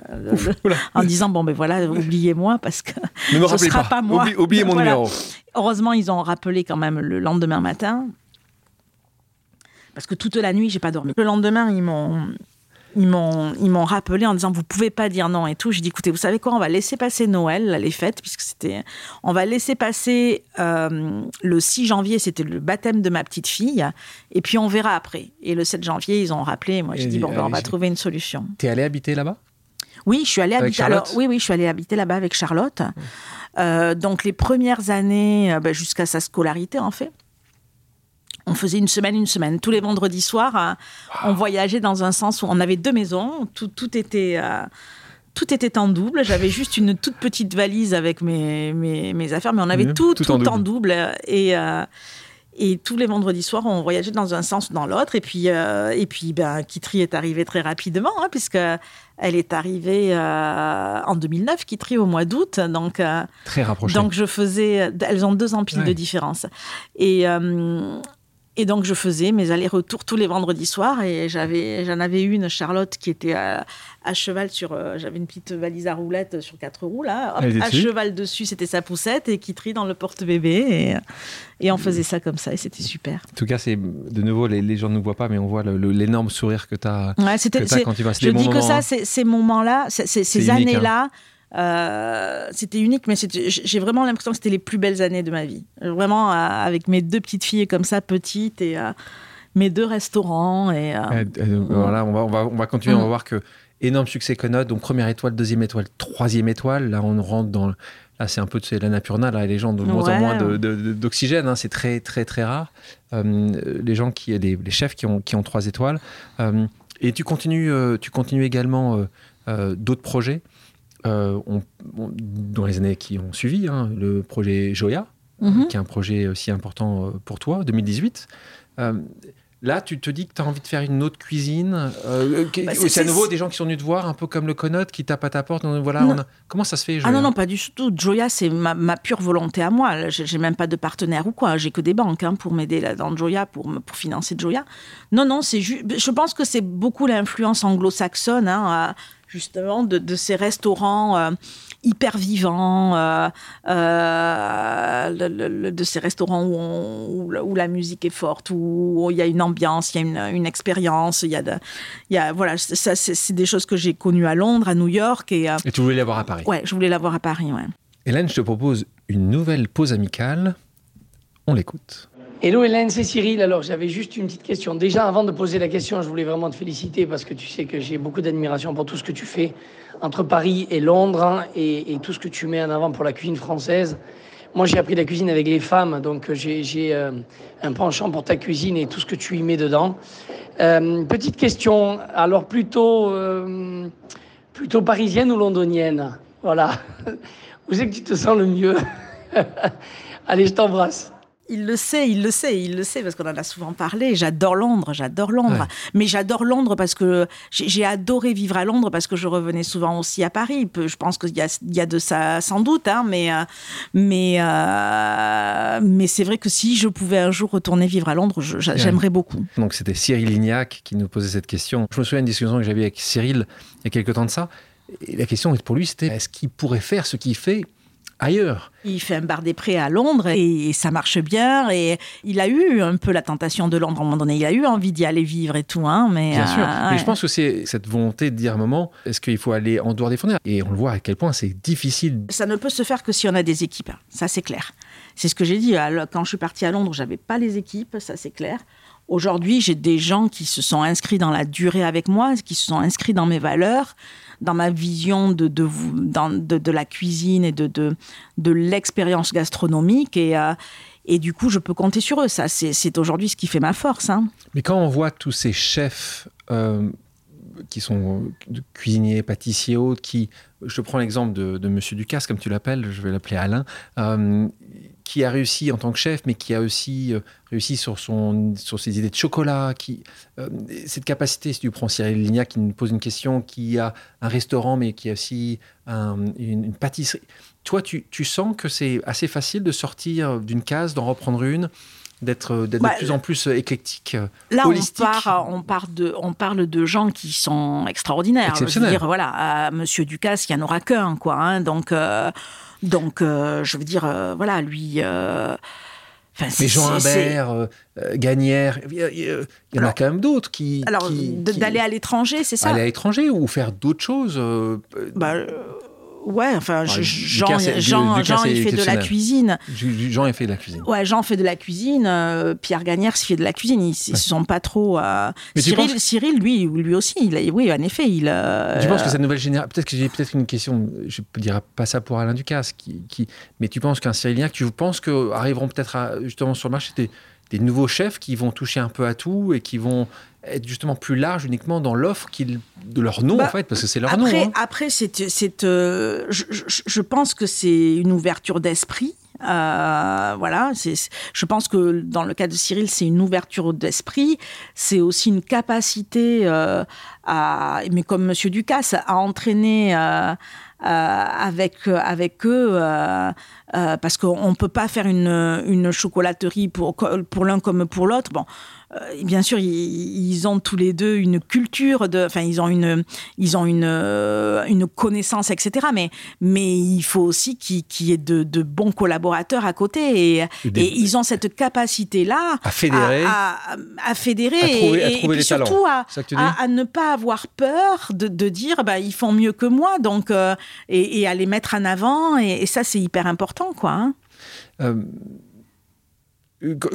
en disant, bon, ben voilà, oubliez-moi parce que ne me ce sera pas, moi. oubliez mon numéro. Heureusement, ils ont rappelé quand même le lendemain matin. Parce que toute la nuit, j'ai pas dormi. Le lendemain, ils m'ont ils m'ont ils m'ont rappelé en disant vous pouvez pas dire non et tout. J'ai dit écoutez vous savez quoi on va laisser passer Noël les fêtes puisque c'était on va laisser passer euh, le 6 janvier c'était le baptême de ma petite fille et puis on verra après. Et le 7 janvier ils ont rappelé moi j'ai dit bon ben, on va trouver une solution. T'es allée habiter là-bas? Oui je suis allée habiter alors oui oui je suis allée habiter là-bas avec Charlotte. Euh, donc les premières années euh, ben, jusqu'à sa scolarité en fait on faisait une semaine, une semaine. Tous les vendredis soirs, euh, on voyageait dans un sens où on avait deux maisons. Tout, tout était. Euh, tout était en double. J'avais juste une toute petite valise avec mes, mes, affaires, mais on avait tout, tout, en, double. Et, euh, et tous les vendredis soirs, on voyageait dans un sens ou dans l'autre. Et puis, et puis ben, Kitri est arrivée très rapidement, hein, puisque elle est arrivée en 2009, Kitri au mois d'août. Donc, très rapprochée. Donc, je faisais. Elles ont deux ans pile de différence. Et. Et donc, je faisais mes allers-retours tous les vendredis soirs et j'avais, j'en avais une, Charlotte, qui était à, cheval sur. Euh, j'avais une petite valise à roulettes sur quatre roues, là. à cheval dessus, c'était sa poussette et qui trie dans le porte-bébé. Et, et, on faisait ça comme ça et c'était super. En tout cas, c'est de nouveau, les, gens ne nous voient pas, mais on voit l'énorme sourire que tu as, ouais, quand tu vas. Je dis que ça, ces moments-là, ces hein. Euh, c'était unique, mais j'ai vraiment l'impression que c'était les plus belles années de ma vie. Vraiment, euh, avec mes deux petites filles comme ça, petites, et euh, mes deux restaurants. Et, voilà, on va, on, va, on va continuer, on va mm. voir que énorme succès Conode, donc première étoile, deuxième étoile, troisième étoile. Là, on rentre dans. Là, c'est un peu de la napurna, là, les gens de moins en moins d'oxygène, hein, c'est très, très, très rare. les gens qui, les, les, chefs qui ont, qui ont trois étoiles. et tu continues, tu continues également d'autres projets? Euh, dans les années qui ont suivi, hein, le projet Joya, mhm. qui est un projet aussi important euh, pour toi, 2018. Euh, là, tu te dis que tu as envie de faire une autre cuisine. Bah, c'est à nouveau des gens qui sont venus te voir, un peu comme le Connote, qui tape à ta porte. Voilà, Comment ça se fait Joya Ah non, non, pas du tout. Joya, c'est ma, pure volonté à moi. J'ai même pas de partenaire ou quoi. J'ai que des banques hein, pour m'aider dans Joya, pour, pour financer Joya. Non, non, c'est Je pense que c'est beaucoup l'influence anglo-saxonne. Hein, justement de, ces restaurants euh, hyper vivants, euh, euh, de ces restaurants où, où, la musique est forte, où, il y a une ambiance, il y a une, expérience, il y a, il y a voilà, ça c'est des choses que j'ai connues à Londres, à New York et. et tu voulais l'avoir à Paris. Ouais, je voulais l'avoir à Paris, ouais. Hélène, je te propose une nouvelle pause amicale. On l'écoute. Hello Hélène, c'est Cyril. Alors j'avais juste une petite question. Déjà avant de poser la question, je voulais vraiment te féliciter parce que tu sais que j'ai beaucoup d'admiration pour tout ce que tu fais entre Paris et Londres hein, et, tout ce que tu mets en avant pour la cuisine française. Moi j'ai appris la cuisine avec les femmes, donc j'ai euh, un penchant pour ta cuisine et tout ce que tu y mets dedans. Euh, petite question, alors plutôt, euh, plutôt parisienne ou londonienne? Voilà. Où c'est que tu te sens le mieux? Allez, je t'embrasse. Il le sait, il le sait, il le sait parce qu'on en a souvent parlé. J'adore Londres, j'adore Londres. Mais j'adore Londres parce que j'ai adoré vivre à Londres parce que je revenais souvent aussi à Paris. Je pense qu'il y a, y a de ça sans doute, hein, mais, euh, mais, euh, mais c'est vrai que si je pouvais un jour retourner vivre à Londres, j'aimerais beaucoup. Donc c'était Cyril Lignac qui nous posait cette question. Je me souviens d'une discussion que j'avais avec Cyril il y a quelques temps de ça. Et la question pour lui, c'était est-ce qu'il pourrait faire ce qu'il fait ailleurs. Il fait un bar des prés à Londres et ça marche bien. Et il a eu un peu la tentation de Londres à un moment donné. Il a eu envie d'y aller vivre et tout. Hein, mais bien sûr. Euh, mais je pense que c'est cette volonté de dire à un moment est-ce qu'il faut aller en dehors des frontières? Et on le voit à quel point c'est difficile. Ça ne peut se faire que si on a des équipes. Ça, c'est clair. C'est ce que j'ai dit. Quand je suis partie à Londres, j'avais pas les équipes. Ça, c'est clair Aujourd'hui, j'ai des gens qui se sont inscrits dans la durée avec moi, qui se sont inscrits dans mes valeurs, dans ma vision de, de, de, de la cuisine et de, de, de l'expérience gastronomique. Et, euh, et du coup, je peux compter sur eux. Ça, c'est aujourd'hui ce qui fait ma force. Hein. Mais quand on voit tous ces chefs euh, qui sont cuisiniers, pâtissiers, autres, qui, je prends l'exemple de, de Monsieur Ducasse, comme tu l'appelles, je vais l'appeler Alain, euh, qui a réussi en tant que chef, mais qui a aussi euh, réussi sur, son, sur ses idées de chocolat. Qui, euh, cette capacité, si tu prends Cyril Lignac qui nous pose une question, qui a un restaurant, mais qui a aussi une, une, pâtisserie. Toi, tu, tu sens que c'est assez facile de sortir d'une case, d'en reprendre une d'être bah, de plus en plus éclectique, là, holistique? on, part, on, part de, on parle de gens qui sont extraordinaires. Je veux dire, voilà, Monsieur Ducasse, il n'y en aura qu'un, quoi. Hein, donc, euh, donc, euh, je veux dire, euh, voilà, lui. Euh, mais Jean Humbert, Gagnère, il y, en a quand même d'autres qui. Alors, d'aller à l'étranger, c'est ça Aller à l'étranger ou faire d'autres choses bah, Ouais, enfin, Jean, Jean, Jean, il fait de la cuisine. Jean, il fait de la cuisine. Ouais, Jean fait de la cuisine. Euh, Pierre Gagnère fait de la cuisine. Ils ne sont pas trop. Euh... Cyril, Cyril, lui, lui aussi, il a, oui, en effet, il. Euh... Tu penses que cette nouvelle génération. Peut-être que j'ai peut-être une question. Je ne dirais pas ça pour Alain Ducasse, qui, qui... mais tu penses qu'un Cyrilien, tu penses qu'arriveront peut-être justement sur le marché des, des nouveaux chefs qui vont toucher un peu à tout et qui vont être justement plus large uniquement dans l'offre de leur nom, bah, en fait, parce que c'est leur après, nom. Hein. Après, c'est, c'est, euh, je, je, pense que c'est une ouverture d'esprit. Euh, voilà, c'est, je pense que dans le cas de Cyril, c'est une ouverture d'esprit. C'est aussi une capacité, euh, à, mais comme Monsieur Ducasse, à entraîner. Euh, avec avec eux parce qu'on ne peut pas faire une, une chocolaterie pour pour l'un comme pour l'autre. Bon euh, bien sûr, ils, ont tous les deux une culture, de, enfin, ils ont une, ils ont une, euh, une connaissance, etc. Mais, mais il faut aussi qu'il y ait de, bons collaborateurs à côté. Et, ils ont cette capacité-là à fédérer, à, fédérer et, surtout à, ne pas avoir peur de, de dire bah, ils font mieux que moi, donc, euh, et, à les mettre en avant. Et, ça, c'est hyper important. quoi. Hein.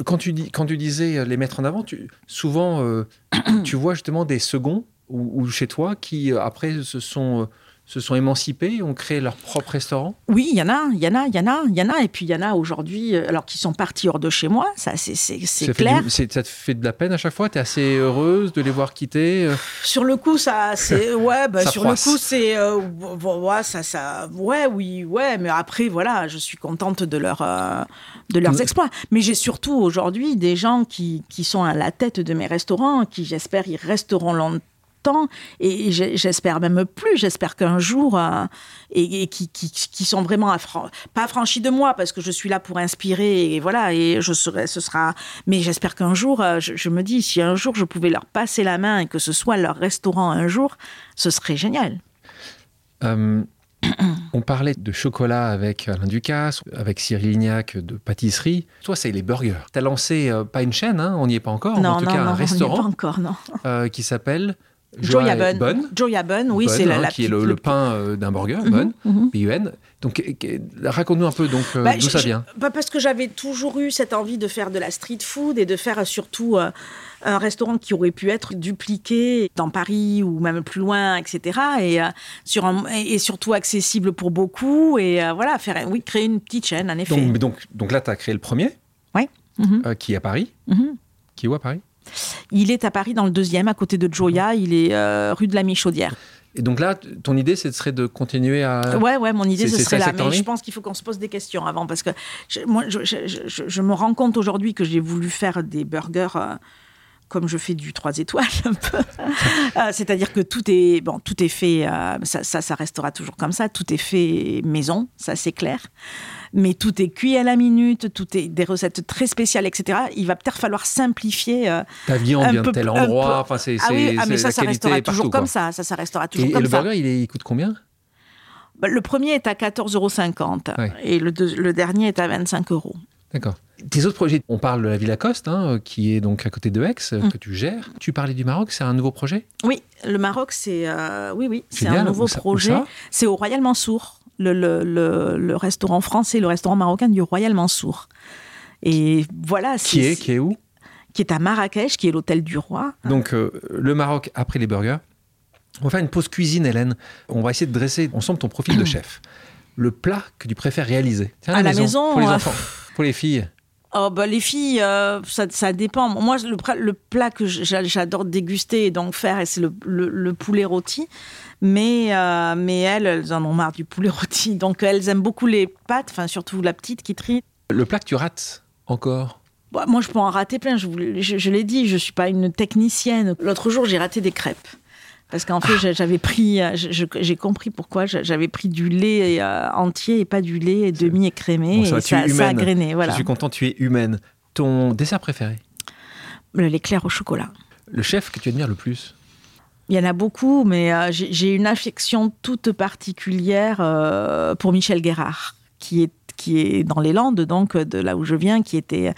Quand tu, dis, quand tu disais euh, les mettre en avant, tu, souvent, euh, tu vois justement des seconds ou, chez toi qui, euh, après, se sont se sont émancipés, ont créé leur propre restaurant Oui, il y en a, il y en a, il y en a, il y en a. Et puis il y en a aujourd'hui, alors qui sont partis hors de chez moi, ça c'est clair. ça te fait de la peine à chaque fois? Tu es assez heureuse de les voir quitter Sur le coup, ça, c'est. Ouais, bah, sur le coup, c'est. ouais, ça, ça. Ouais, oui, ouais. Mais après, voilà, je suis contente de leur de leurs exploits. Mais j'ai surtout aujourd'hui des gens qui, qui, sont à la tête de mes restaurants, qui j'espère y resteront longtemps et j'espère même plus, j'espère qu'un jour, euh, et, qui, qui, qui, sont vraiment pas affranchis de moi parce que je suis là pour inspirer et voilà, et je serai, ce sera, mais j'espère qu'un jour, euh, je, me dis, si un jour je pouvais leur passer la main et que ce soit leur restaurant un jour, ce serait génial. Euh, On parlait de chocolat avec Alain Ducasse, avec Cyril Lignac de pâtisserie. Toi, c'est les burgers. Tu as lancé, euh, pas une chaîne, hein, on n'y est pas encore, non, en tout cas un restaurant. pas encore, non. Euh, qui s'appelle Joya Bun. Joya Bun, oui, c'est la, hein, qui est le, pain euh, d'un burger, Bun, mhm, mhm. Donc, raconte-nous un peu donc bah, d'où ça vient. Bah, parce que j'avais toujours eu cette envie de faire de la street food et de faire surtout un restaurant qui aurait pu être dupliqué dans Paris ou même plus loin, etc. Et, euh, sur un, et, surtout accessible pour beaucoup. Et euh, voilà, faire, oui, créer une petite chaîne, en effet. Donc, donc, donc là, tu as créé le premier, oui. Euh, qui est à Paris. Mhm. Qui est où à Paris? Il est à Paris dans le deuxième, à côté de Joya. Il est rue de la Michaudière. Et donc là, ton idée, ce serait de continuer à. Ouais, ouais, mon idée, ce serait là. Mais je pense qu'il faut qu'on se pose des questions avant. Parce que je, moi, je, je, me rends compte aujourd'hui que j'ai voulu faire des burgers comme je fais du 3 étoiles un peu. Euh, c'est-à-dire que tout est, bon, tout est fait, euh, ça, ça, restera toujours comme ça, tout est fait maison, ça c'est clair. Mais tout est cuit à la minute, tout est des recettes très spéciales, etc. Il va peut-être falloir simplifier. Euh, Ta viande vient de tel endroit, enfin c'est. Ah oui, ah, mais ça, ça restera toujours comme ça. Ça, ça restera toujours et, comme et ça. le burger, il, est, il coûte combien? Bah, Le premier est à 14,50 euros et le, le dernier est à 25 euros. D'accord. Tes autres projets, on parle de la Villa Coste, hein, qui est donc à côté de Aix, mm. que tu gères. Tu parlais du Maroc, c'est un nouveau projet? Oui, le Maroc, c'est euh, oui, oui, c'est un nouveau projet. C'est au Royal Mansour, le, le, le, restaurant français, le restaurant marocain du Royal Mansour. Et voilà. Qui est, qui est où? Qui est à Marrakech, qui est l'hôtel du roi. Donc, euh, le Maroc après les burgers. On va faire une pause cuisine, Hélène. On va essayer de dresser ensemble ton profil de chef. Le plat que tu préfères réaliser à, la maison, Pour les enfants, pour les filles Oh, bah, les filles, euh, ça, ça, dépend. Moi, le, le plat que j'adore déguster et donc faire, c'est le, le, poulet rôti. Mais, euh, mais elles, elles en ont marre du poulet rôti. Donc, elles aiment beaucoup les pâtes, enfin, surtout la petite qui trie. Le plat que tu rates encore? Bah, Moi, je peux en rater plein. Je, je, je l'ai dit, je ne suis pas une technicienne. L'autre jour, j'ai raté des crêpes. Parce qu'en fait, ah. j'avais pris, j'ai compris pourquoi j'avais pris du lait euh, entier et pas du lait demi-écrémé. et ça, a grainé. Voilà. Je suis content, tu es humaine. Ton dessert préféré? Le lait clair au chocolat. Le chef que tu admires le plus? Il y en a beaucoup, mais euh, j'ai une affection toute particulière euh, pour Michel Guérard, qui est, qui est dans les Landes, donc de là où je viens, qui était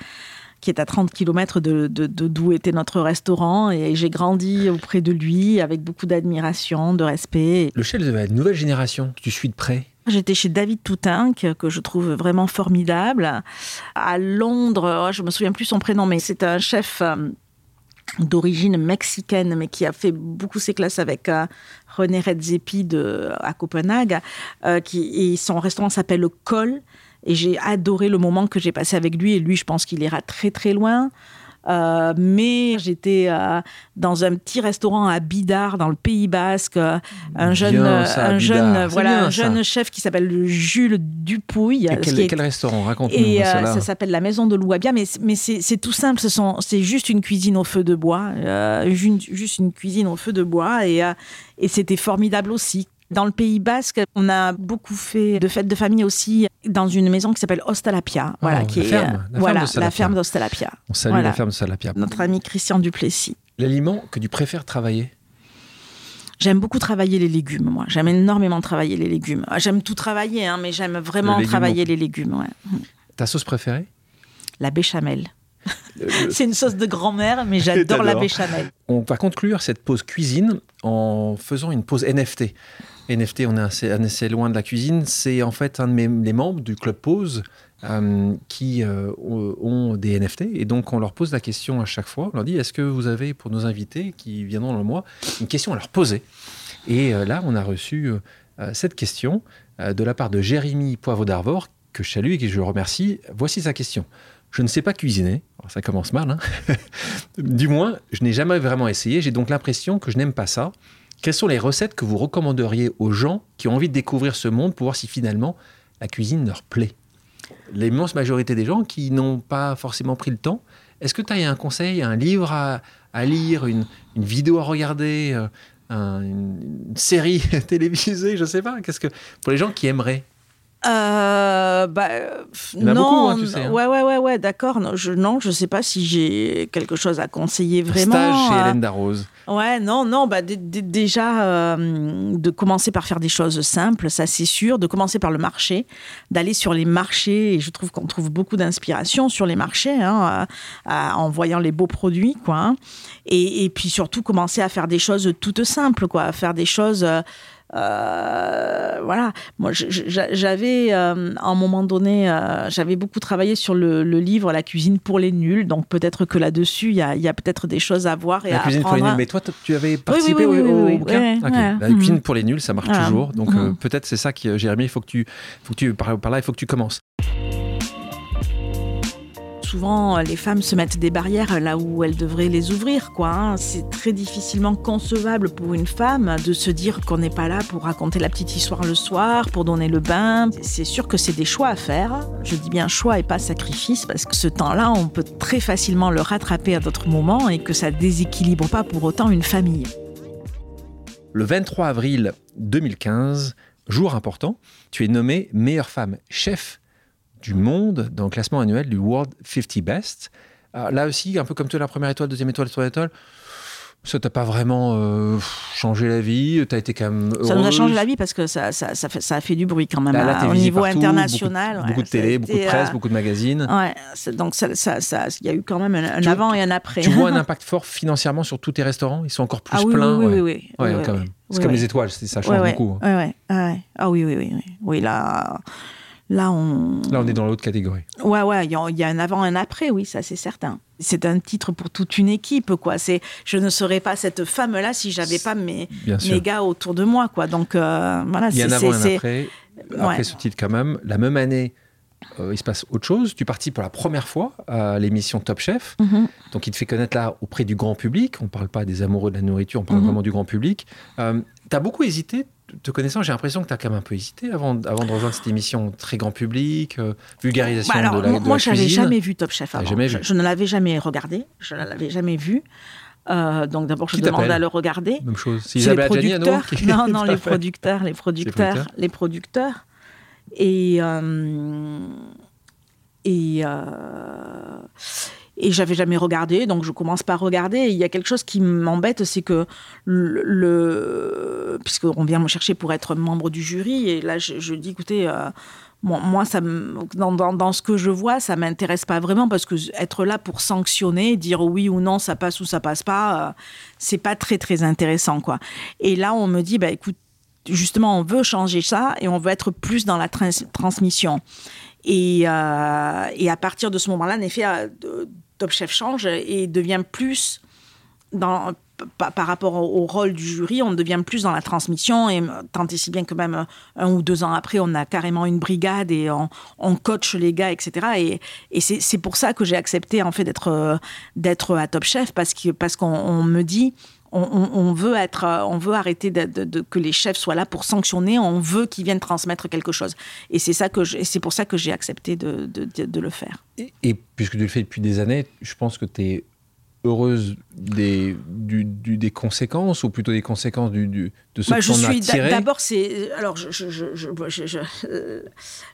qui est à 30 km de, d'où était notre restaurant. Et j'ai grandi auprès de lui avec beaucoup d'admiration, de respect. Le chef de la nouvelle génération, tu suis de près? J'étais chez David Toutin, que je trouve vraiment formidable. À Londres, oh, je me souviens plus son prénom, mais c'est un chef euh, d'origine mexicaine, mais qui a fait beaucoup ses classes avec euh, René Redzepi de, à Copenhague. Euh, qui, et son restaurant s'appelle le Col. Et j'ai adoré le moment que j'ai passé avec lui. Et lui, je pense qu'il ira très très loin. Euh, mais j'étais euh, dans un petit restaurant à Bidar, dans le Pays Basque. Un jeune, un jeune, voilà, un jeune chef qui s'appelle Jules Dupouille. quel, quel restaurant? Raconte-nous. Et euh, ça s'appelle la Maison de Louabia. Mais, mais c'est tout simple. C'est juste une cuisine au feu de bois. juste une cuisine au feu de bois. Et, et c'était formidable aussi. Dans le Pays Basque, on a beaucoup fait de fêtes de famille aussi dans une maison qui s'appelle Ostalapia, voilà, oh, qui la est ferme, la voilà ferme la ferme d'Ostalapia. On salue la ferme d'Ostalapia. Notre ami Christian Duplessis. L'aliment que tu préfères travailler? J'aime beaucoup travailler les légumes, moi. J'aime énormément travailler les légumes. Ah, j'aime tout travailler, hein, mais j'aime vraiment travailler les légumes. Ouais. Ta sauce préférée? La béchamel. C'est une sauce de grand-mère, mais j'adore la béchamel. On va conclure cette pause cuisine en faisant une pause NFT. NFT, on est assez, loin de la cuisine. C'est en fait un de mes, membres du club Pause euh, qui euh, ont des NFT. Et donc, on leur pose la question à chaque fois. On leur dit est-ce que vous avez, pour nos invités qui viendront dans le mois, une question à leur poser? Et euh, là, on a reçu cette question de la part de Jérémy Poivre d'Arvor, que je salue et que je remercie. Voici sa question. Je ne sais pas cuisiner. ça commence mal. Hein du moins, je n'ai jamais vraiment essayé. J'ai donc l'impression que je n'aime pas ça. Quelles sont les recettes que vous recommanderiez aux gens qui ont envie de découvrir ce monde pour voir si finalement la cuisine leur plaît? L'immense majorité des gens qui n'ont pas forcément pris le temps, est-ce que tu as un conseil, un livre à, lire, une, vidéo à regarder, euh, une, série télévisée, je ne sais pas? Qu'est-ce que pour les gens qui aimeraient euh, bah, non, beaucoup, hein, tu sais, hein. ouais, ouais, ouais, ouais, d'accord. Non, je, non, je sais pas si j'ai quelque chose à conseiller vraiment. stage chez euh. Hélène Darroze. Ouais, non, non, bah déjà euh, de commencer par faire des choses simples, ça c'est sûr. De commencer par le marché, d'aller sur les marchés. Et je trouve qu'on trouve beaucoup d'inspiration sur les marchés, hein, en voyant les beaux produits, quoi. Hein. Et, et, puis surtout commencer à faire des choses toutes simples, quoi, à faire des choses euh, voilà, moi j'avais euh, à un moment donné, euh, j'avais beaucoup travaillé sur le, livre La cuisine pour les nuls, donc peut-être que là-dessus il y a, peut-être des choses à voir et La cuisine pour les nuls, mais toi tu avais participé oui, au, bouquin La cuisine pour les nuls, ça marche toujours, donc mm. peut-être c'est ça qui, Jérémy, il faut que tu, faut que tu par, par là, il faut que tu commences souvent les femmes se mettent des barrières là où elles devraient les ouvrir. quoi. Hein. C'est très difficilement concevable pour une femme de se dire qu'on n'est pas là pour raconter la petite histoire le soir, pour donner le bain. C'est sûr que c'est des choix à faire. Je dis bien choix et pas sacrifice parce que ce temps-là, on peut très facilement le rattraper à d'autres moments et que ça déséquilibre pas pour autant une famille. Le 23 avril 2015, jour important, tu es nommée meilleure femme chef du monde dans le classement annuel du World 50 Best. Ah, là aussi, un peu comme toi, la première étoile, deuxième étoile, troisième étoile, ça t'a pas vraiment euh, changé la vie Tu as été quand même Ça nous a changé la vie parce que ça, ça, ça, fait, ça a fait du bruit quand même là, hein, au niveau international. Beaucoup, de télé, beaucoup de presse, euh, beaucoup de magazines. Ouais, donc il ça, y a eu quand même un, avant et un après. Tu vois un impact fort financièrement sur tous tes restaurants? Ils sont encore plus ah, oui, pleins Oui, oui, oui. oui, quand même. C'est comme les étoiles, ça change beaucoup. Hein. Ah oui, oui, oui. Oui, là... Là, on... Là, on est dans l'autre catégorie. Ouais, ouais, il y, a un avant un après, oui, ça c'est certain. c'est un titre pour toute une équipe, quoi. C'est, je ne serais pas cette femme-là si j'avais pas mes, mes gars autour de moi, quoi. Donc euh, voilà. Il y a un avant un après. Après ce titre, quand même, la même année, euh, il se passe autre chose. Tu partis pour la première fois à l'émission Top Chef. Mhm. Donc, il te fait connaître là auprès du grand public. On ne parle pas des amoureux de la nourriture, on parle mhm. vraiment du grand public. Euh, tu as beaucoup hésité. Te connaissant, j'ai l'impression que tu as quand même un peu hésité avant, avant de rejoindre cette émission très grand public, euh, vulgarisation bah de la, Moi, je n'avais jamais vu Top Chef avant. Je, ne l'avais jamais regardé. Je ne l'avais jamais vu. donc d'abord, je demande à le regarder. Même chose. C'est Isabelle les producteurs. non, non, les producteurs, les producteurs, les producteurs. Et, euh, et, euh, et j'avais jamais regardé, donc je commence par regarder. Il y a quelque chose qui m'embête, c'est que le, le puisqu'on vient me chercher pour être membre du jury, et là je, dis, écoutez, euh, moi, ça dans, ce que je vois, ça m'intéresse pas vraiment parce que être là pour sanctionner, dire oui ou non, ça passe ou ça passe pas, c'est pas très très intéressant quoi. Et là, on me dit, bah écoute, justement, on veut changer ça et on veut être plus dans la transmission. Et, euh, et, à partir de ce moment-là, en effet, euh, Top Chef change et devient plus par rapport au, rôle du jury, on devient plus dans la transmission et tant et si bien que même un ou deux ans après, on a carrément une brigade et on, coach les gars, etc. Et, c'est pour ça que j'ai accepté en fait d'être à Top Chef parce qu'on me dit on, veut être, on veut arrêter que les chefs soient là pour sanctionner. On veut qu'ils viennent transmettre quelque chose. Et c'est pour ça que j'ai accepté de, le faire. Et, et, puisque tu le fais depuis des années, je pense que tu es heureuse des, du, des conséquences ou plutôt des conséquences du, du de ce bah, qu'on a tiré D'abord, c'est alors je je je je,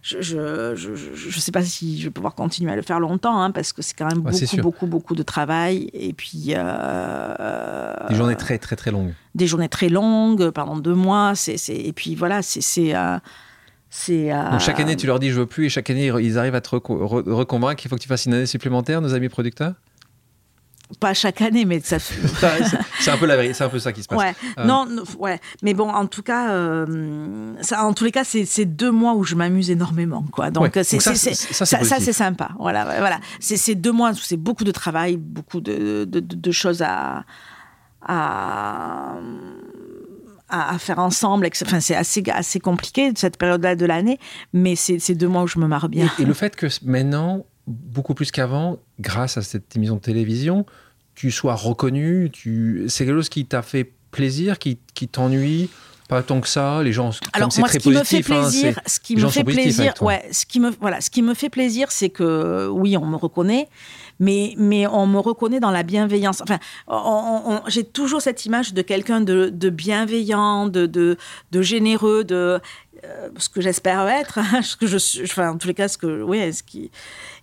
je, je, sais pas si je vais pouvoir continuer à le faire longtemps hein, parce que c'est quand même beaucoup beaucoup beaucoup de travail et puis euh, des journées très très très longues. Des journées très longues pendant deux mois. C'est et puis voilà c'est c'est euh, euh, Donc chaque année, tu leur dis je veux plus, et chaque année, ils arrivent à te reconvaincre qu'il faut que tu fasses une année supplémentaire, nos amis producteurs? Pas chaque année, mais ça. c'est un peu la c'est un peu ça qui se passe. Ouais. Euh. Non, ouais. Mais bon, en tout cas, euh, ça, en tous les cas, c'est deux mois où je m'amuse énormément, quoi. Donc, c'est ça, c'est sympa. Voilà, voilà. C'est deux mois où c'est beaucoup de travail, beaucoup de, de, de choses à, à à, faire ensemble. Enfin, c'est assez, assez compliqué cette période-là de l'année, mais c'est deux mois où je me marre bien. et le fait que maintenant, beaucoup plus qu'avant, grâce à cette émission de télévision, tu sois reconnu, tu... c'est quelque chose qui t'a fait plaisir, qui, qui t'ennuie pas tant que ça, les gens. Alors moi, ce qui me fait plaisir, ce qui me fait plaisir, ouais, ce qui me voilà, ce qui me fait plaisir, c'est que oui, on me reconnaît, mais mais on me reconnaît dans la bienveillance. Enfin, j'ai toujours cette image de quelqu'un de, de, bienveillant, de, de, de généreux, de euh, ce que j'espère être, ce que je suis, enfin, en tous les cas, ce que, oui, ce qui,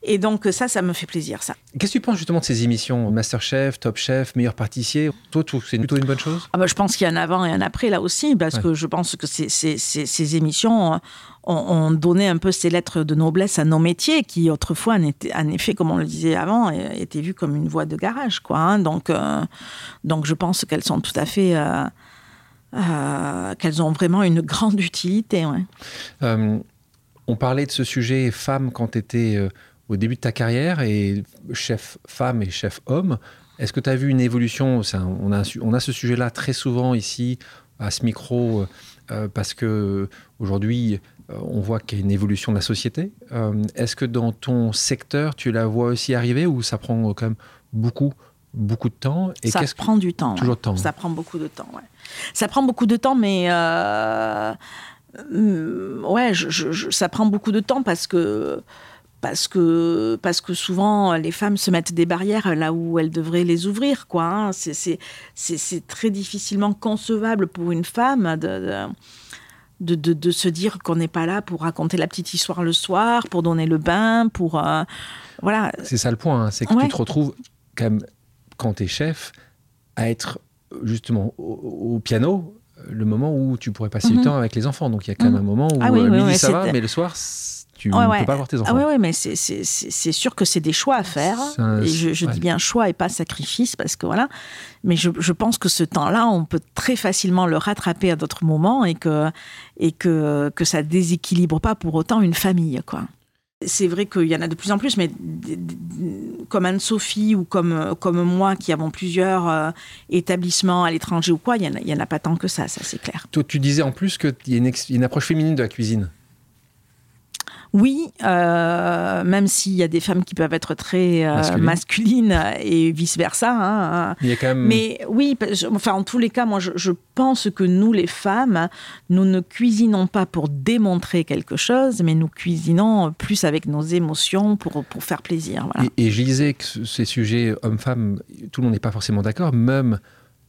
et donc ça, ça me fait plaisir, ça. Qu'est-ce que tu penses justement de ces émissions, Masterchef, Top Chef, Meilleur pâtissier? Toi, c'est plutôt une bonne chose? Ah bah, Je pense qu'il y a un avant et un après là aussi, parce que je pense que ces, ces, ces, émissions ont, donné un peu ces lettres de noblesse à nos métiers, qui autrefois, en effet, comme on le disait avant, étaient vus comme une voie de garage, quoi. Hein. Donc, euh, donc je pense qu'elles sont tout à fait euh, euh, qu'elles ont vraiment une grande utilité. Euh, on parlait de ce sujet femme quand tu étais euh, au début de ta carrière et chef femme et chef homme. Est-ce que tu as vu une évolution on, a, on a ce sujet-là très souvent ici à ce micro parce que aujourd'hui on voit qu'il y a une évolution de la société. Est-ce que dans ton secteur tu la vois aussi arriver ou ça prend quand même beaucoup beaucoup de temps et Ça prend du temps. Toujours de temps. Ça prend beaucoup de temps, ouais. Ça prend beaucoup de temps, mais euh, mm, ouais, je, ça prend beaucoup de temps parce que parce que parce que souvent les femmes se mettent des barrières là où elles devraient les ouvrir, quoi. Hein. C'est très difficilement concevable pour une femme de, de de, de, se dire qu'on n'est pas là pour raconter la petite histoire le soir, pour donner le bain, pour euh, voilà. C'est ça le point, hein. c'est que tu te retrouves quand même quand tu es chef, à être justement au, piano le moment où tu pourrais passer du mhm. temps avec les enfants. Donc il y a quand même un mhm. moment où ah oui, midi ça va, mais le soir tu ne peux pas voir tes enfants. Ah oui, mais c'est sûr que c'est des choix à faire. et je, dis bien choix et pas sacrifice parce que voilà. Mais je, je pense que ce temps-là, on peut très facilement le rattraper à d'autres moments et que et que que ça déséquilibre pas pour autant une famille, quoi C'est vrai qu'il y en a de plus en plus, mais comme Anne-Sophie ou comme, comme moi qui avons plusieurs euh, établissements à l'étranger ou quoi, il n'y en, a pas tant que ça, ça c'est clair. Toi, tu disais en plus qu'il y a une approche féminine de la cuisine. Oui, euh, même s'il y a des femmes qui peuvent être très euh, masculines et vice-versa. Hein. Il y a quand même... Mais oui, enfin, en tous les cas, moi, je, pense que nous, les femmes, nous ne cuisinons pas pour démontrer quelque chose, mais nous cuisinons plus avec nos émotions pour, pour faire plaisir. Et, et, je disais que ces sujets hommes-femmes, tout le monde n'est pas forcément d'accord, même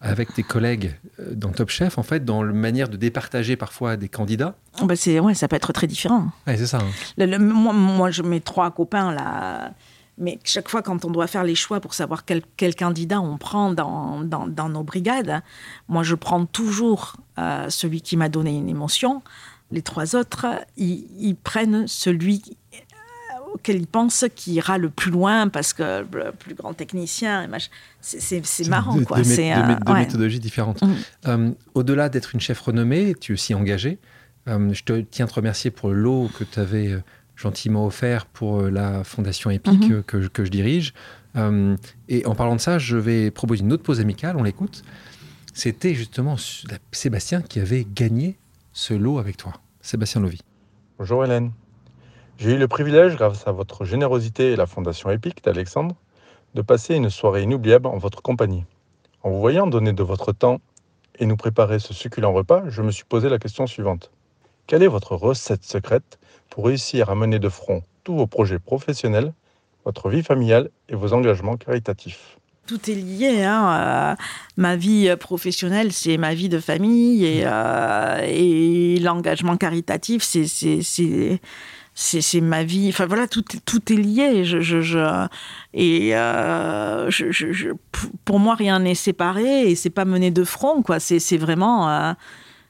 avec tes collègues euh, dans Top Chef, en fait, dans la manière de départager parfois des candidats bah c'est, ouais, Ça peut être très différent. Ouais, c'est ça. Hein. moi, moi, je mets trois copains là. Mais chaque fois, quand on doit faire les choix pour savoir quel, quel candidat on prend dans, dans, dans, nos brigades, moi, je prends toujours euh, celui qui m'a donné une émotion. Les trois autres, ils, ils prennent celui auquel il pense qui ira le plus loin parce que le plus grand technicien, c'est marrant. quoi. C'est deux, méthodologies différentes. Mm. Euh, au-delà d'être une chef renommée, tu es aussi engagée. Euh, je te tiens à te remercier pour l'eau que tu avais euh, gentiment offert pour la Fondation EPIC mm-hmm. que, que, je dirige. et en parlant de ça, je vais proposer une autre pause amicale, on l'écoute. C'était justement Sébastien qui avait gagné ce lot avec toi. Sébastien Lovy. Bonjour Hélène. J'ai eu le privilège, grâce à votre générosité et la Fondation EPIC d'Alexandre, de passer une soirée inoubliable en votre compagnie. En vous voyant donner de votre temps et nous préparer ce succulent repas, je me suis posé la question suivante. Quelle est votre recette secrète pour réussir à mener de front tous vos projets professionnels, votre vie familiale et vos engagements caritatifs? Tout est lié. Hein. ma vie professionnelle, c'est ma vie de famille et, euh, et l'engagement caritatif, c'est c'est ma vie. Enfin voilà, tout, tout est lié. Je, je, et euh, je, pour moi, rien n'est séparé et c'est pas mené de front. quoi. C'est vraiment. Euh,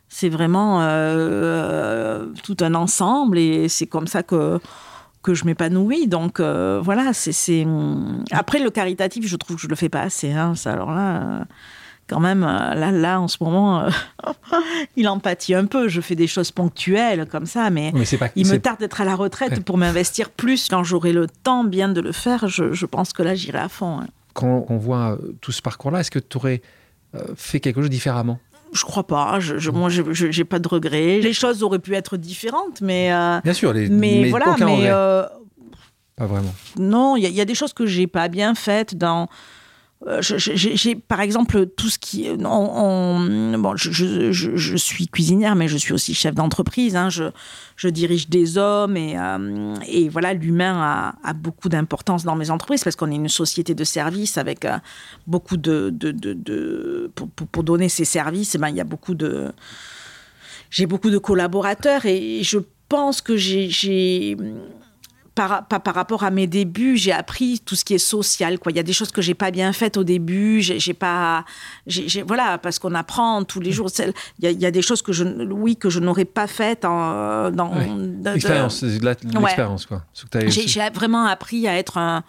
c'est vraiment euh, tout un ensemble et c'est comme ça que que je m'épanouis. Donc voilà, c'est après le caritatif, je trouve que je le fais pas assez. Hein, ça, alors là, quand même, euh, là, là, en ce moment, euh, il empathie un peu. Je fais des choses ponctuelles comme ça, mais, il me tarde d'être à la retraite pour m'investir plus. Quand j'aurai le temps bien de le faire, je, pense que là, j'irai à fond. Hein. Quand on voit euh, tout ce parcours-là, est-ce que tu aurais fait quelque chose différemment? Je crois pas. Je, je, moi, j'ai pas de regrets. Les choses auraient pu être différentes, mais. Bien sûr, les, mais, voilà, mais. pas vraiment. Non, il y, y, a des choses que j'ai pas bien faites dans j'ai par exemple tout ce qui bon je, je, suis cuisinière mais je suis aussi chef d'entreprise hein. je, je, dirige des hommes et, euh, et voilà l'humain a, a, beaucoup d'importance dans mes entreprises parce qu'on est une société de services avec euh, beaucoup de, de, de, pour, pour, donner ces services eh ben, il y a beaucoup de j'ai beaucoup de collaborateurs et je pense que j'ai par, par, rapport à mes débuts, j'ai appris tout ce qui est social. Quoi. Il y a des choses que j'ai pas bien faites au début. J'ai, pas, j'ai, voilà, parce qu'on apprend tous les jours. Il y, a, des choses que je, oui, que je n'aurais pas faites en, dans l'expérience, l'expérience quoi. J'ai, vraiment appris à être un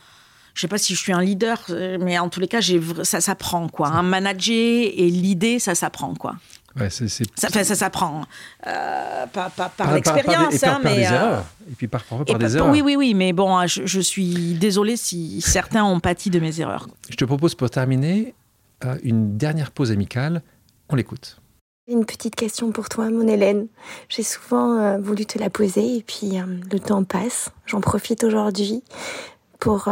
je sais pas si je suis un leader, mais en tous les cas, j'ai, ça s'apprend, quoi. Un manager et l'idée, ça s'apprend, quoi. Ouais, c'est, Ça, ça s'apprend. Euh, pas, par, l'expérience, hein, mais. Des euh, erreurs. Et puis par, par des erreurs. Oui, oui, oui, mais bon, je, je suis désolée si certains ont pâti de mes erreurs. Je te propose pour terminer euh, une dernière pause amicale. On l'écoute. Une petite question pour toi, mon Hélène. J'ai souvent voulu te la poser et puis le temps passe. J'en profite aujourd'hui pour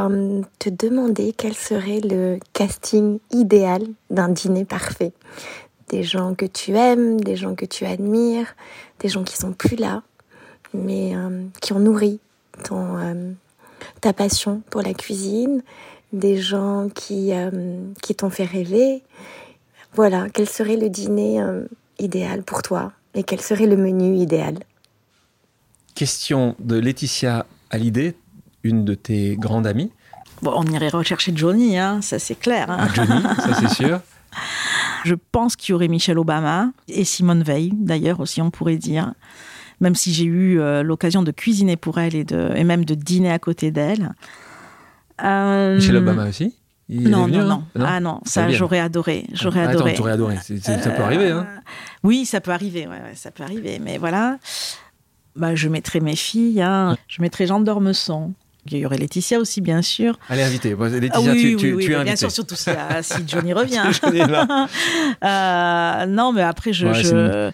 te demander quel serait le casting idéal d'un dîner parfait des gens que tu aimes, des gens que tu admires, des gens qui sont plus là, mais euh, qui ont nourri ton, euh, ta passion pour la cuisine, des gens qui, euh, qui t'ont fait rêver. Voilà, quel serait le dîner idéal pour toi et quel serait le menu idéal? Question de Laetitia Hallyday, une de tes grandes amies. Bon, on irait rechercher Johnny, hein, ça c'est clair. Hein. Johnny, ça c'est sûr. Je pense qu'il y aurait Michelle Obama et Simone Veil, d'ailleurs aussi, on pourrait dire. Même si j'ai eu euh, l'occasion de cuisiner pour elle et, de, et même de dîner à côté d'elle. Euh, Michelle Obama aussi? Non, non, non, Ah non, ça j'aurais adoré. J'aurais ah, adoré. Attends, adoré. ça peut arriver, hein Oui, ça peut arriver. Ouais, ça peut arriver. Mais voilà. bah, Je mettrai mes filles, hein. je mettrai Jean d'Ormesson. Il y aurait Laetitia aussi, bien sûr. Elle est invitée. Laetitia, Ah oui, tu, oui, tu, oui, tu es invitée. Bien sûr, surtout si, euh, si Johnny revient. Johnny. Euh, non, mais après, je, Ouais, je,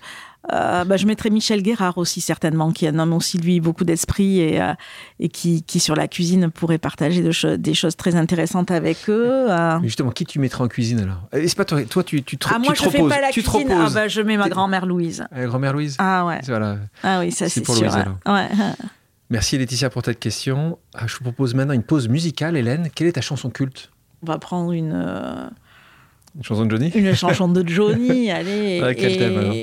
euh, bah, je mettrais Michel Guérard aussi, certainement, qui a un homme aussi, lui, beaucoup d'esprit et, euh, et qui, qui, sur la cuisine, pourrait partager de cho- des choses très intéressantes avec eux. euh. Mais justement, qui tu mettras en cuisine alors? Et C'est pas toi, toi tu, tu, te- Ah, moi, je te fais reposes. pas la tu cuisine. Ah, reposes. bah, je mets ma grand-mère Louise. Euh, Grand-mère Louise? Ah, ouais. Voilà. Ah, oui, ça, C'est sûr. Louise, ouais. Merci Laetitia pour cette question. Ah, je vous propose maintenant une pause musicale. Hélène, quelle est ta chanson culte? On va prendre une. euh, Une chanson de Johnny? une chanson de Johnny, allez. Ouais, quel et, thème, alors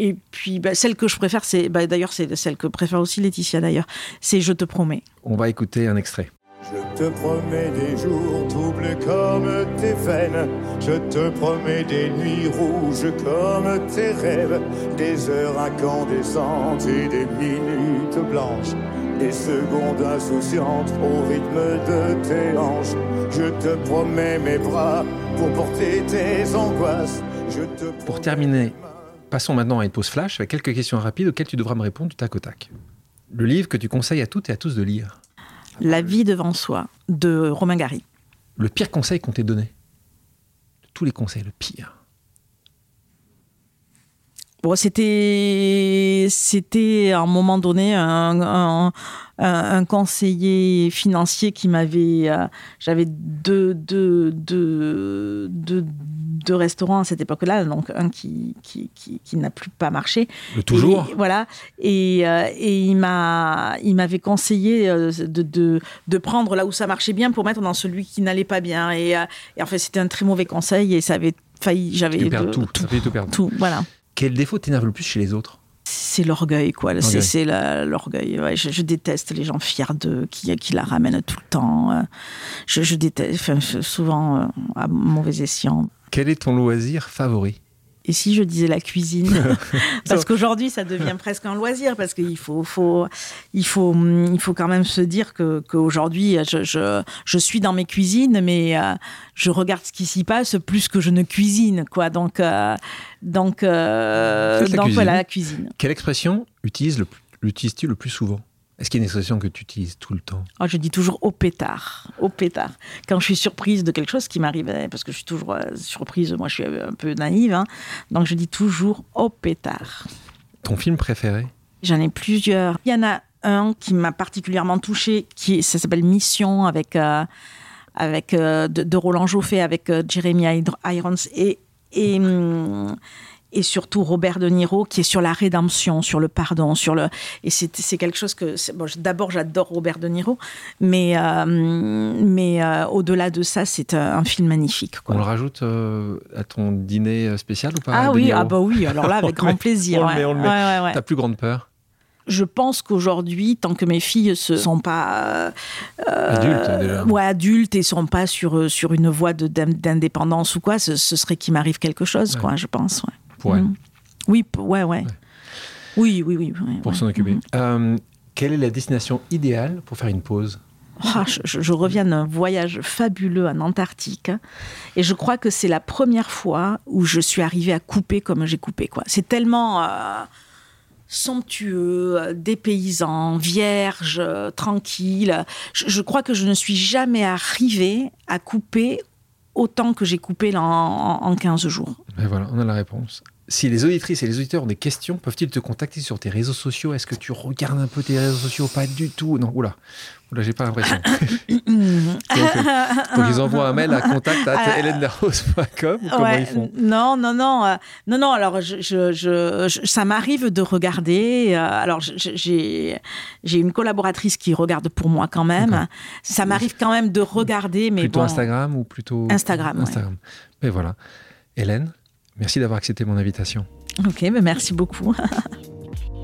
et puis, bah, celle que je préfère, c'est. Bah, d'ailleurs, c'est celle que préfère aussi Laetitia, d'ailleurs. C'est Je te promets. On va écouter un extrait. Je te promets des jours troublés comme tes veines. Je te promets des nuits rouges comme tes rêves. Des heures incandescentes et des minutes blanches. Des secondes insouciantes au rythme de tes hanches. Je te promets mes bras pour porter tes angoisses. Je te Pour terminer. Passons maintenant à une pause flash avec quelques questions rapides auxquelles tu devras me répondre du tac au tac. Le livre que tu conseilles à toutes et à tous de lire. La vie devant soi, de Romain Gary. Le pire conseil qu'on t'ait donné. De tous les conseils, le pire. Bon, c'était, c'était à un moment donné un, un, un- conseiller financier qui m'avait. euh, j'avais deux, deux, deux, deux, deux restaurants à cette époque-là, donc un qui, qui, qui, qui n'a plus pas marché. Toujours Et, voilà. Et, euh, et il m'a, il m'avait conseillé euh, de, de, de prendre là où ça marchait bien pour mettre dans celui qui n'allait pas bien. Et, et en fait, c'était un très mauvais conseil et ça avait failli. J'avais tout. Tout perdre. tout, voilà. Quel défaut t'énerve le plus chez les autres? C'est l'orgueil, quoi. C'est, L'orgueil. c'est l'orgueil. Ouais, je, je déteste les gens fiers d'eux, qui, qui la ramènent tout le temps. euh. Je, je déteste, enfin, souvent euh, à mauvais escient. Quel est ton loisir favori? Et si je disais la cuisine Parce qu'aujourd'hui, ça devient presque un loisir, parce qu'il faut, faut, il faut, hum, il faut quand même se dire que qu'aujourd'hui, je, je, je suis dans mes cuisines, mais euh, je regarde ce qui s'y passe plus que je ne cuisine, quoi. Donc, euh, donc, euh, la donc cuisine. voilà, la cuisine. Quelle expression utilise le, l'utilises-tu le plus souvent? Est-ce qu'il y a une expression que tu utilises tout le temps? Oh, je dis toujours au pétard, au pétard. Quand je suis surprise de quelque chose qui m'arrive, euh, parce que je suis toujours euh, surprise, moi je suis un peu naïve, hein, donc je dis toujours au pétard. Ton film préféré? J'en ai plusieurs. Il y en a un qui m'a particulièrement touchée, qui ça s'appelle Mission avec euh, avec euh, de, de Roland Joffé avec euh, Jeremy Irons et et hum, et surtout Robert De Niro qui est sur la rédemption, sur le pardon, sur le et c'est quelque chose que bon, d'abord j'adore Robert De Niro, mais euh, mais euh, au-delà de ça c'est un, un film magnifique. quoi. On le rajoute euh, à ton dîner spécial ou pas Ah oui, ah bah oui, alors là avec grand plaisir. on le ouais. met, on le met. Ouais, ouais, ouais. Ta plus grande peur? Je pense qu'aujourd'hui, tant que mes filles ne sont pas euh, Adultes, déjà. ouais, adultes et sont pas sur sur une voie d'indépendance ou quoi, ce, ce serait qu'il m'arrive quelque chose, Ouais. quoi. Je pense. Ouais. Pour elle, Mm. Oui, ouais, ouais. Oui, oui, oui. ouais, pour ouais. s'en occuper. Mhm. Euh, quelle est la destination idéale pour faire une pause? Ah, je, reviens d'un voyage fabuleux en Antarctique et je crois que c'est la première fois où je suis arrivée à couper comme j'ai coupé. quoi. C'est tellement euh, somptueux, euh, dépaysant, vierge, tranquille. Je, je crois que je ne suis jamais arrivée à couper autant que j'ai coupé en, en 15 jours. Ben voilà, on a la réponse. Si les auditrices et les auditeurs ont des questions, peuvent-ils te contacter sur tes réseaux sociaux? Est-ce que tu regardes un peu tes réseaux sociaux? Pas du tout. Non, oula. Oula, j'ai pas l'impression. donc, euh, donc, ils envoient un mail à contact Ah. ou comment Ouais, ils font? Non, non, non, euh, non, non. Alors, je, je, je- je- ça m'arrive de regarder. euh, alors, j'ai, une collaboratrice qui regarde pour moi quand même. Ça m'arrive quand même de regarder, mais Plutôt bon. Instagram ou plutôt Instagram, ouais. Instagram. Mais voilà. Hélène, merci d'avoir accepté mon invitation. Ok, mais merci beaucoup.